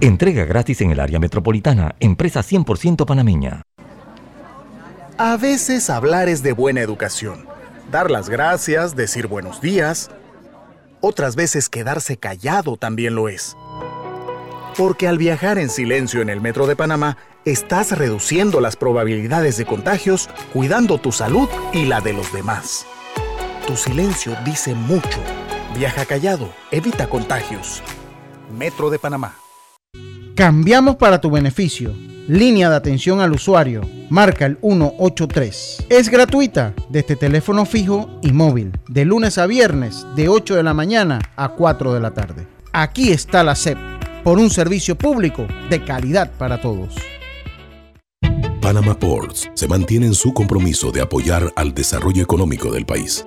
Entrega gratis en el área metropolitana. Empresa 100% panameña. A veces hablar es de buena educación. Dar las gracias, decir buenos días. Otras veces quedarse callado también lo es. Porque al viajar en silencio en el metro de Panamá, estás reduciendo las probabilidades de contagios, cuidando tu salud y la de los demás. Tu silencio dice mucho. Viaja callado, evita contagios. Metro de Panamá. Cambiamos para tu beneficio. Línea de atención al usuario. Marca el 183. Es gratuita desde teléfono fijo y móvil. De lunes a viernes, de 8 de la mañana a 4 de la tarde. Aquí está la SEP. Por un servicio público de calidad para todos. Panama Ports se mantiene en su compromiso de apoyar al desarrollo económico del país.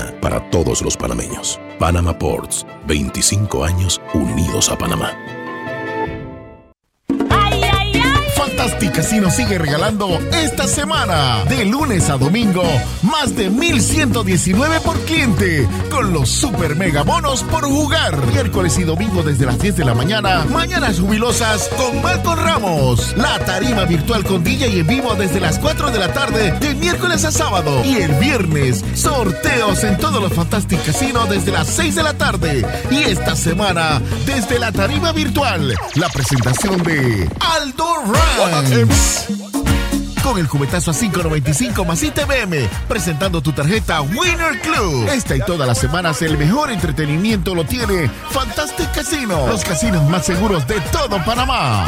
para todos los panameños. Panama Ports, 25 años unidos a Panamá. Casino sigue regalando esta semana, de lunes a domingo, más de 1119 por cliente, con los super mega bonos por jugar. Miércoles y domingo desde las 10 de la mañana, mañanas jubilosas con Marco Ramos. La tarima virtual con DJ y en vivo desde las 4 de la tarde, de miércoles a sábado. Y el viernes, sorteos en todos los Fantastic Casino desde las 6 de la tarde. Y esta semana, desde la tarima virtual, la presentación de Aldo Con el cubetazo a 5.95 más ITBM, presentando tu tarjeta Winner Club. Esta y todas las semanas el mejor entretenimiento lo tiene Fantastic Casino, los casinos más seguros de todo Panamá.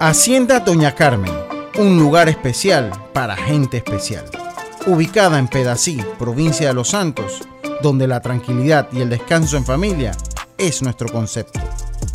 Hacienda Doña Carmen, un lugar especial para gente especial. Ubicada en Pedací, provincia de Los Santos, donde la tranquilidad y el descanso en familia es nuestro concepto.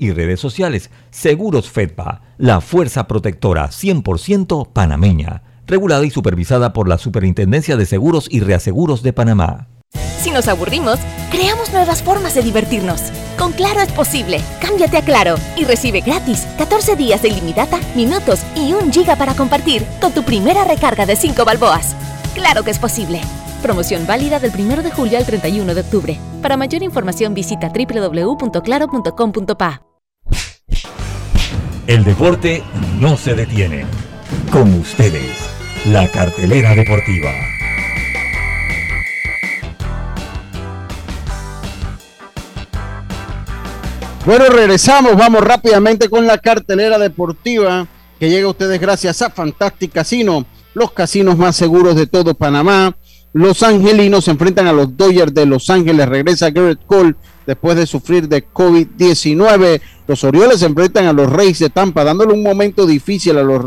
y redes sociales. Seguros Fedpa, la fuerza protectora 100% panameña, regulada y supervisada por la Superintendencia de Seguros y Reaseguros de Panamá. Si nos aburrimos, creamos nuevas formas de divertirnos. Con Claro es posible. Cámbiate a Claro y recibe gratis 14 días de ilimitada, minutos y un giga para compartir con tu primera recarga de 5 balboas. Claro que es posible. Promoción válida del 1 de julio al 31 de octubre. Para mayor información visita www.claro.com.pa. El deporte no se detiene. Con ustedes, la cartelera deportiva. Bueno, regresamos, vamos rápidamente con la cartelera deportiva que llega a ustedes gracias a Fantastic Casino, los casinos más seguros de todo Panamá. Los angelinos se enfrentan a los Dodgers de Los Ángeles, regresa Garrett Cole después de sufrir de COVID-19. Los Orioles se enfrentan a los Reyes de Tampa, dándole un momento difícil a los,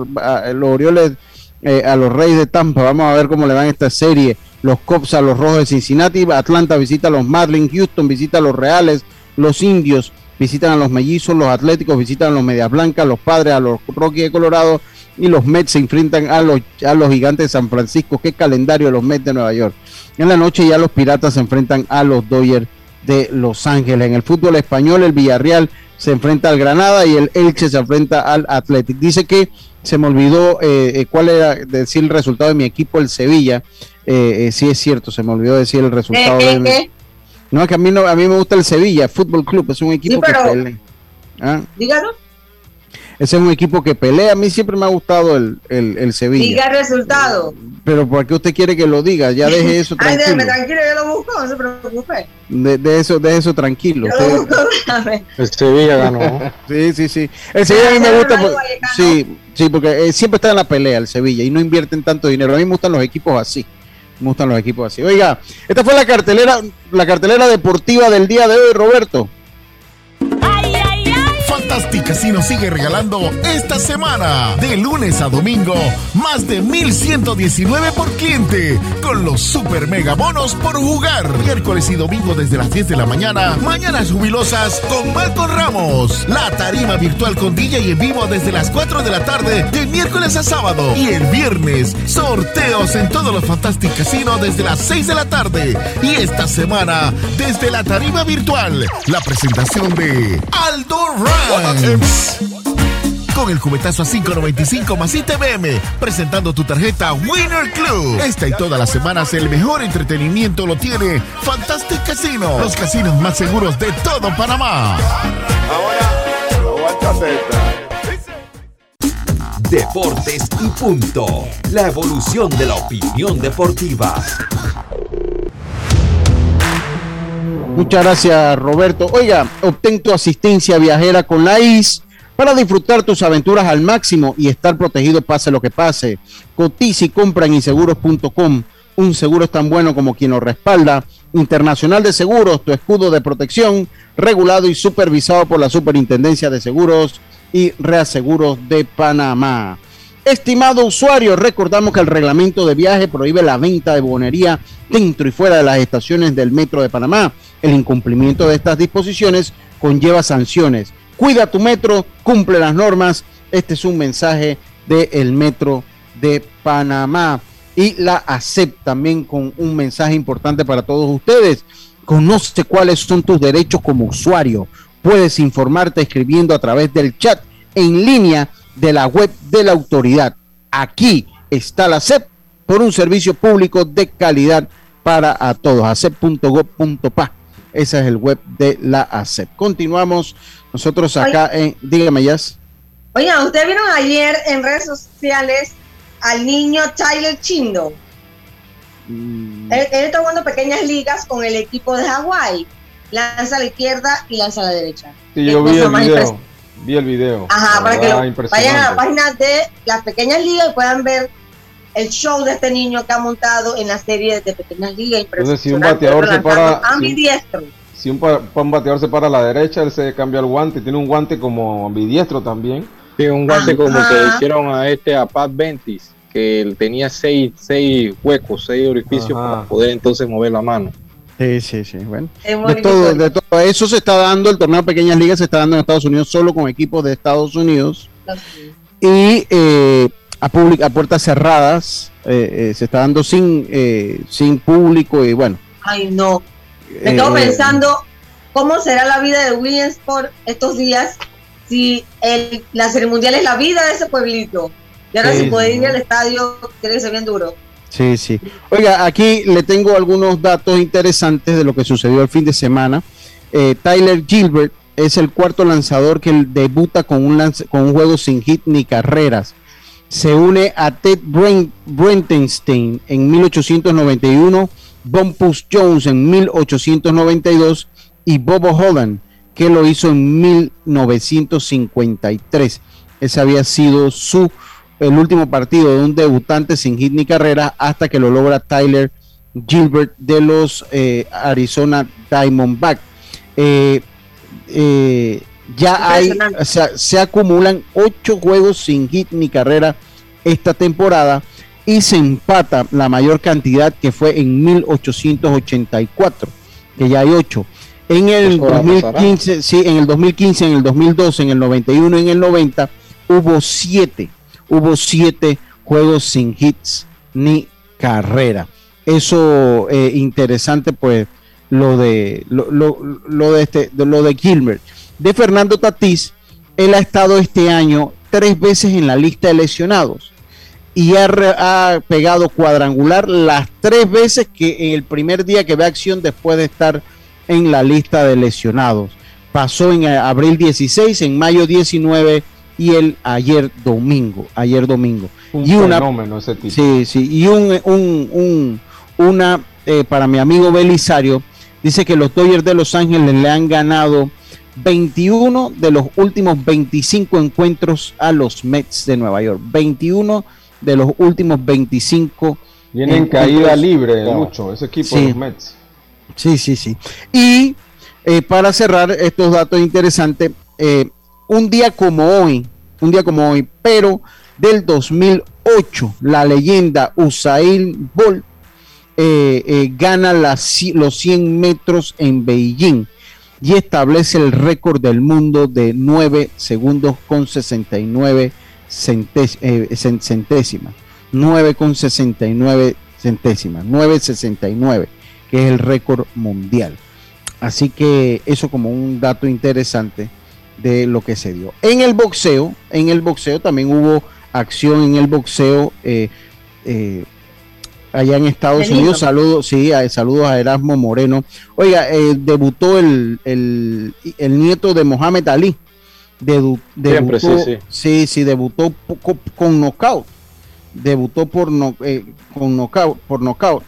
Orioles eh, a los Reyes de Tampa. Vamos a ver cómo le van esta serie. Los Cops a los Rojos de Cincinnati. Atlanta visita a los Marlins. Houston visita a los Reales. Los Indios visitan a los Mellizos. Los Atléticos visitan a los Medias Blancas. Los Padres a los Rockies de Colorado. Y los Mets se enfrentan a los, a los Gigantes de San Francisco. Qué calendario los Mets de Nueva York. En la noche ya los Piratas se enfrentan a los Dodgers de Los Ángeles. En el fútbol español, el Villarreal se enfrenta al Granada y el Elche se enfrenta al Athletic. Dice que se me olvidó eh, eh, cuál era decir el resultado de mi equipo, el Sevilla. Eh, sí es cierto, se me olvidó decir el resultado de. No, es que a mí, no, a mí me gusta el Sevilla, Fútbol Club, es un equipo que pelea. ¿Ah? Díganos. Ese es un equipo que pelea. A mí siempre me ha gustado el, el, el Sevilla. Diga el resultado. Pero ¿por qué usted quiere que lo diga? Ya deje eso Ay, tranquilo. déjeme tranquilo, yo lo busco, no se preocupe. De, de eso, de eso tranquilo. Yo lo Usted- busco, déjame. El Sevilla ganó. Sí, sí, sí. El Sevilla a mí me gusta. por- sí, sí, porque eh, siempre está en la pelea el Sevilla y no invierten tanto dinero. A mí me gustan los equipos así. Me gustan los equipos así. Oiga, esta fue la cartelera, la cartelera deportiva del día de hoy, Roberto. Casino sigue regalando esta semana, de lunes a domingo, más de 1119 por cliente, con los super mega bonos por jugar. Miércoles y domingo desde las 10 de la mañana, mañanas jubilosas con Marco Ramos. La tarima virtual con DJ en vivo desde las 4 de la tarde, de miércoles a sábado. Y el viernes, sorteos en todos los Fantastic Casino desde las 6 de la tarde. Y esta semana, desde la tarima virtual, la presentación de Aldo Con el cubetazo a 5.95 más ITBM, presentando tu tarjeta Winner Club. Esta y todas las semanas el mejor entretenimiento lo tiene Fantastic Casino, los casinos más seguros de todo Panamá. Deportes y punto. La evolución de la opinión deportiva. Muchas gracias, Roberto. Oiga, obtén tu asistencia viajera con la IS para disfrutar tus aventuras al máximo y estar protegido pase lo que pase. Cotiza y compra en inseguros.com. Un seguro es tan bueno como quien lo respalda. Internacional de Seguros, tu escudo de protección, regulado y supervisado por la Superintendencia de Seguros y Reaseguros de Panamá. Estimado usuario, recordamos que el reglamento de viaje prohíbe la venta de bonería dentro y fuera de las estaciones del Metro de Panamá. El incumplimiento de estas disposiciones conlleva sanciones. Cuida tu metro, cumple las normas. Este es un mensaje del Metro de Panamá. Y la ACEP también con un mensaje importante para todos ustedes. Conoce cuáles son tus derechos como usuario. Puedes informarte escribiendo a través del chat en línea de la web de la autoridad. Aquí está la CEP por un servicio público de calidad para a todos. acep.gov.pa. Ese es el web de la ACEP. Continuamos nosotros acá en. Dígame, Jazz. Oigan, ¿ustedes vieron ayer en redes sociales al niño Tyler Chindo? Mm. Él, él está jugando pequeñas ligas con el equipo de Hawái. Lanza a la izquierda y lanza a la derecha. Sí, yo vi el video. Vi el video. Ajá, para que lo- vayan a la página de las pequeñas ligas y puedan ver el show de este niño que ha montado en la serie de pequeñas ligas. Entonces, si un Impresionante, bateador se para- Ambidiestro. Si un, bateador se para a la derecha, él se cambia el guante. Tiene un guante como ambidiestro también. Sí, un guante como que le hicieron a este a Pat Ventis, que él tenía seis, seis huecos, seis orificios Ajá. para poder entonces mover la mano. Sí, sí, sí. Bueno. De todo, de todo eso se está dando, el torneo de pequeñas ligas se está dando en Estados Unidos solo con equipos de Estados Unidos y eh, a, public- a puertas cerradas eh, eh, se está dando sin, eh, sin público y bueno. Ay, no. Me quedo pensando cómo será la vida de Williamsport estos días si el, la serie mundial es la vida de ese pueblito. Y ahora si puede ir al estadio, tiene que ser bien duro. Sí, sí. Oiga, aquí le tengo algunos datos interesantes de lo que sucedió el fin de semana. Tyler Gilbert es el cuarto lanzador que debuta con un, lanz- con un juego sin hit ni carreras. Se une a Ted Brent- Brentenstein en 1891, Bumpus Jones en 1892 y Bobo Holland que lo hizo en 1953. Ese había sido su el último partido de un debutante sin hit ni carrera hasta que lo logra Tyler Gilbert de los eh, Arizona Diamondback. Eh, eh, ya hay, o sea, se acumulan ocho juegos sin hit ni carrera esta temporada y se empata la mayor cantidad que fue en 1884, que ya hay 8. En el 2015, sí, en el 2015, en el 2012, en el 91, en el 90 hubo 7, hubo 7 juegos sin hits ni carrera. Eso eh, interesante pues lo de lo, lo, de este lo de Gilbert. De Fernando Tatís, él ha estado este año tres veces en la lista de lesionados y ha, pegado cuadrangular las tres veces que en el primer día que ve acción después de estar en la lista de lesionados. Pasó en abril 16, en mayo 19 y el ayer domingo, ayer domingo. Un y una, fenómeno ese tipo. Sí, sí, y un, un, una eh, para mi amigo Belisario, dice que los Dodgers de Los Ángeles le han ganado 21 de los últimos 25 encuentros a los Mets de Nueva York. 21 de los últimos 25. Vienen caída libre, mucho, ese equipo de los Mets. Sí, sí, sí. Y eh, para cerrar estos datos interesantes, eh, un día como hoy, un día como hoy, pero del 2008, la leyenda Usain Bolt eh, gana las, los 100 metros en Beijing y establece el récord del mundo de 9 segundos con 69 centésimas. 9 con 69 centésimas. 9.69 que es el récord mundial. Así que eso como un dato interesante de lo que se dio. En el boxeo, en el boxeo también hubo acción en el boxeo eh, eh, allá en Estados Unidos. Saludos, sí, saludos a Erasmo Moreno. Oiga, eh, debutó el, el, nieto de Mohamed Ali. debutó, sí, sí. sí, debutó con, con knockout. Debutó por no, con knockout, por knockout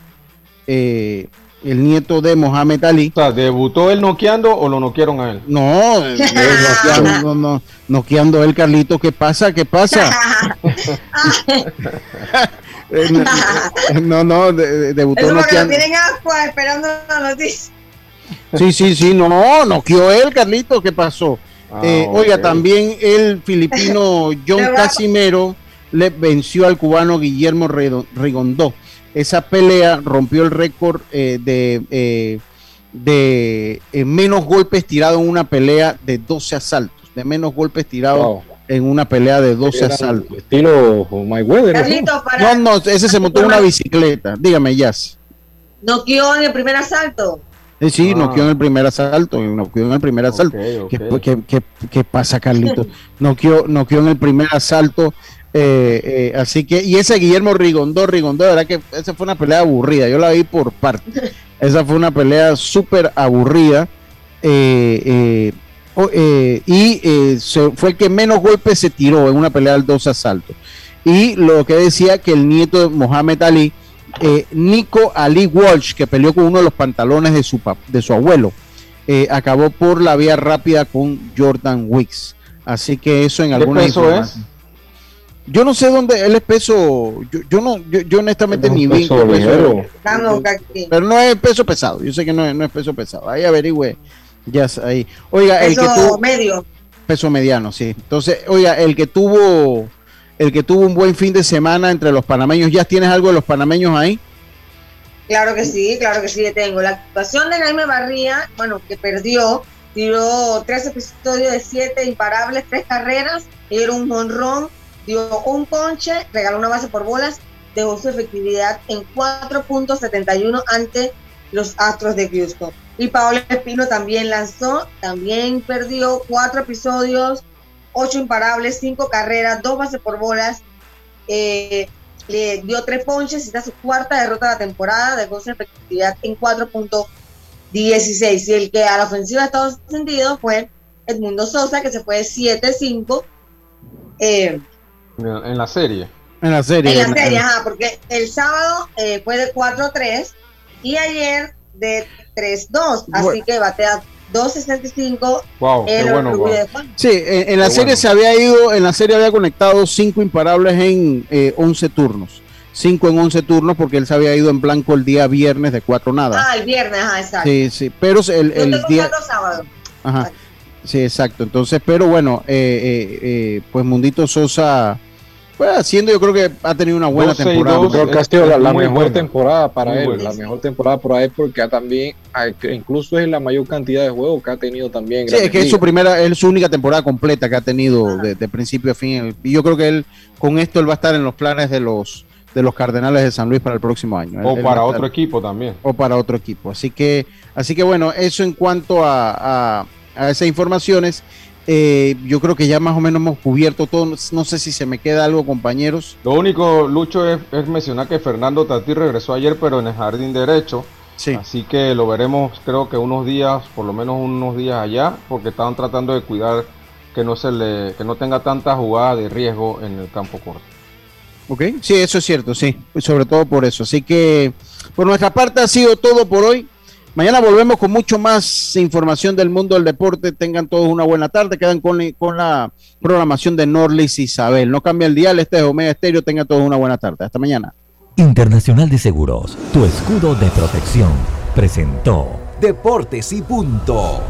el nieto de Mohamed Ali. O sea, ¿debutó él noqueando o lo noquearon a él? No, noqueando, no, noqueando él, Carlito. ¿Qué pasa? ¿Qué pasa? Eh, no, no, debutó noqueando. tienen agua esperando la noticia. Sí, sí, sí, no, noqueó él, Carlito. ¿Qué pasó? Ah, eh, oiga, también el filipino John Casimero le venció al cubano Guillermo Rigondó esa pelea rompió el récord eh, de, eh, de eh, menos golpes tirados en una pelea de 12 asaltos, de menos golpes tirados en una pelea de 12 asaltos. Estilo Mayweather. ¿no? no, ese se montó en una bicicleta. Dígame, Jazz. ¿Noqueó en el primer asalto? sí, ah. noqueó en el primer asalto, noqueó en el primer asalto. ¿Qué, pasa, Carlito? noqueó, noqueó en el primer asalto eh, eh, así que, y ese Guillermo Rigondó, Rigondó, de verdad que esa fue una pelea aburrida. Yo la vi por parte. Esa fue una pelea súper aburrida. Eh, y fue el que menos golpes se tiró en una pelea del dos asaltos. Y lo que decía que el nieto de Mohamed Ali, Nico Ali Walsh, que peleó con uno de los pantalones de su, de su abuelo, acabó por la vía rápida con Jordan Wicks. Así que eso en alguna información. Yo no sé dónde él es peso. Yo, no, yo, honestamente ni vi. Pero no es peso pesado. Yo sé que no es, no es peso pesado. Ahí averigüe. Ya ahí. Oiga, peso el que tuvo. medio. Peso mediano, sí. Entonces, oiga, el que tuvo. El que tuvo un buen fin de semana entre los panameños. ¿Ya tienes algo de los panameños ahí? Claro que sí, claro que sí, tengo. La actuación de Jaime Barría, bueno, que perdió, tiró tres episodios de siete imparables, tres carreras, era un monrón dio un ponche, regaló una base por bolas, dejó su efectividad en 4.71 ante los Astros de Houston. Y Paolo Espino también lanzó, también perdió cuatro episodios, ocho imparables, cinco carreras, dos bases por bolas. Eh, le dio tres ponches está su cuarta derrota de la temporada, dejó su efectividad en 4.16. Y el que a la ofensiva de Estados Unidos fue Edmundo Sosa, que se fue de 7-5. Eh, en la serie. En la serie. En la serie, ajá, porque el sábado eh, fue de 4-3 y ayer de 3-2, así que batea 2.65 wow, en bueno, wow. Sí, en, la serie se había ido, en la serie había conectado 5 imparables en 11 eh, turnos. 5 en 11 turnos porque él se había ido en blanco el día viernes de 4 nada. Ah, el viernes, ajá, exacto. Sí, sí, pero el, el día... sábado. Ajá. Sí, exacto. Entonces, pero bueno, eh, eh, pues Mundito Sosa pues haciendo, yo creo que ha tenido una buena 12 y temporada. 2 creo que ha sido la, mejor buena. temporada para Muy él, buena. la mejor temporada para él porque ha también, incluso es la mayor cantidad de juegos que ha tenido también. Sí, es que es su primera, es su única temporada completa que ha tenido de, de principio a fin. Y yo creo que él, con esto, él va a estar en los planes de los de los Cardenales de San Luis para el próximo año. O él para otro estar- equipo también. o para otro equipo. Así que, así que bueno, eso en cuanto a, a- a esas informaciones. eh, yo creo que ya más o menos hemos cubierto todo. No sé si se me queda algo, compañeros. Lo único, Lucho, es, es mencionar que Fernando Tatí regresó ayer, pero en el jardín derecho. Así que lo veremos, creo que unos días, por lo menos unos días allá, porque estaban tratando de cuidar que no se le, que no tenga tanta jugada de riesgo en el campo corto. Ok, sí, eso es cierto, sí, sobre todo por eso. Así que por nuestra parte ha sido todo por hoy. Mañana volvemos con mucho más información del mundo del deporte. Tengan todos una buena tarde. Quedan con, con la programación de Norlis Isabel. No cambia el dial, este es Omega Estéreo. Tengan todos una buena tarde. Hasta mañana. Internacional de Seguros, tu escudo de protección, presentó Deportes y punto.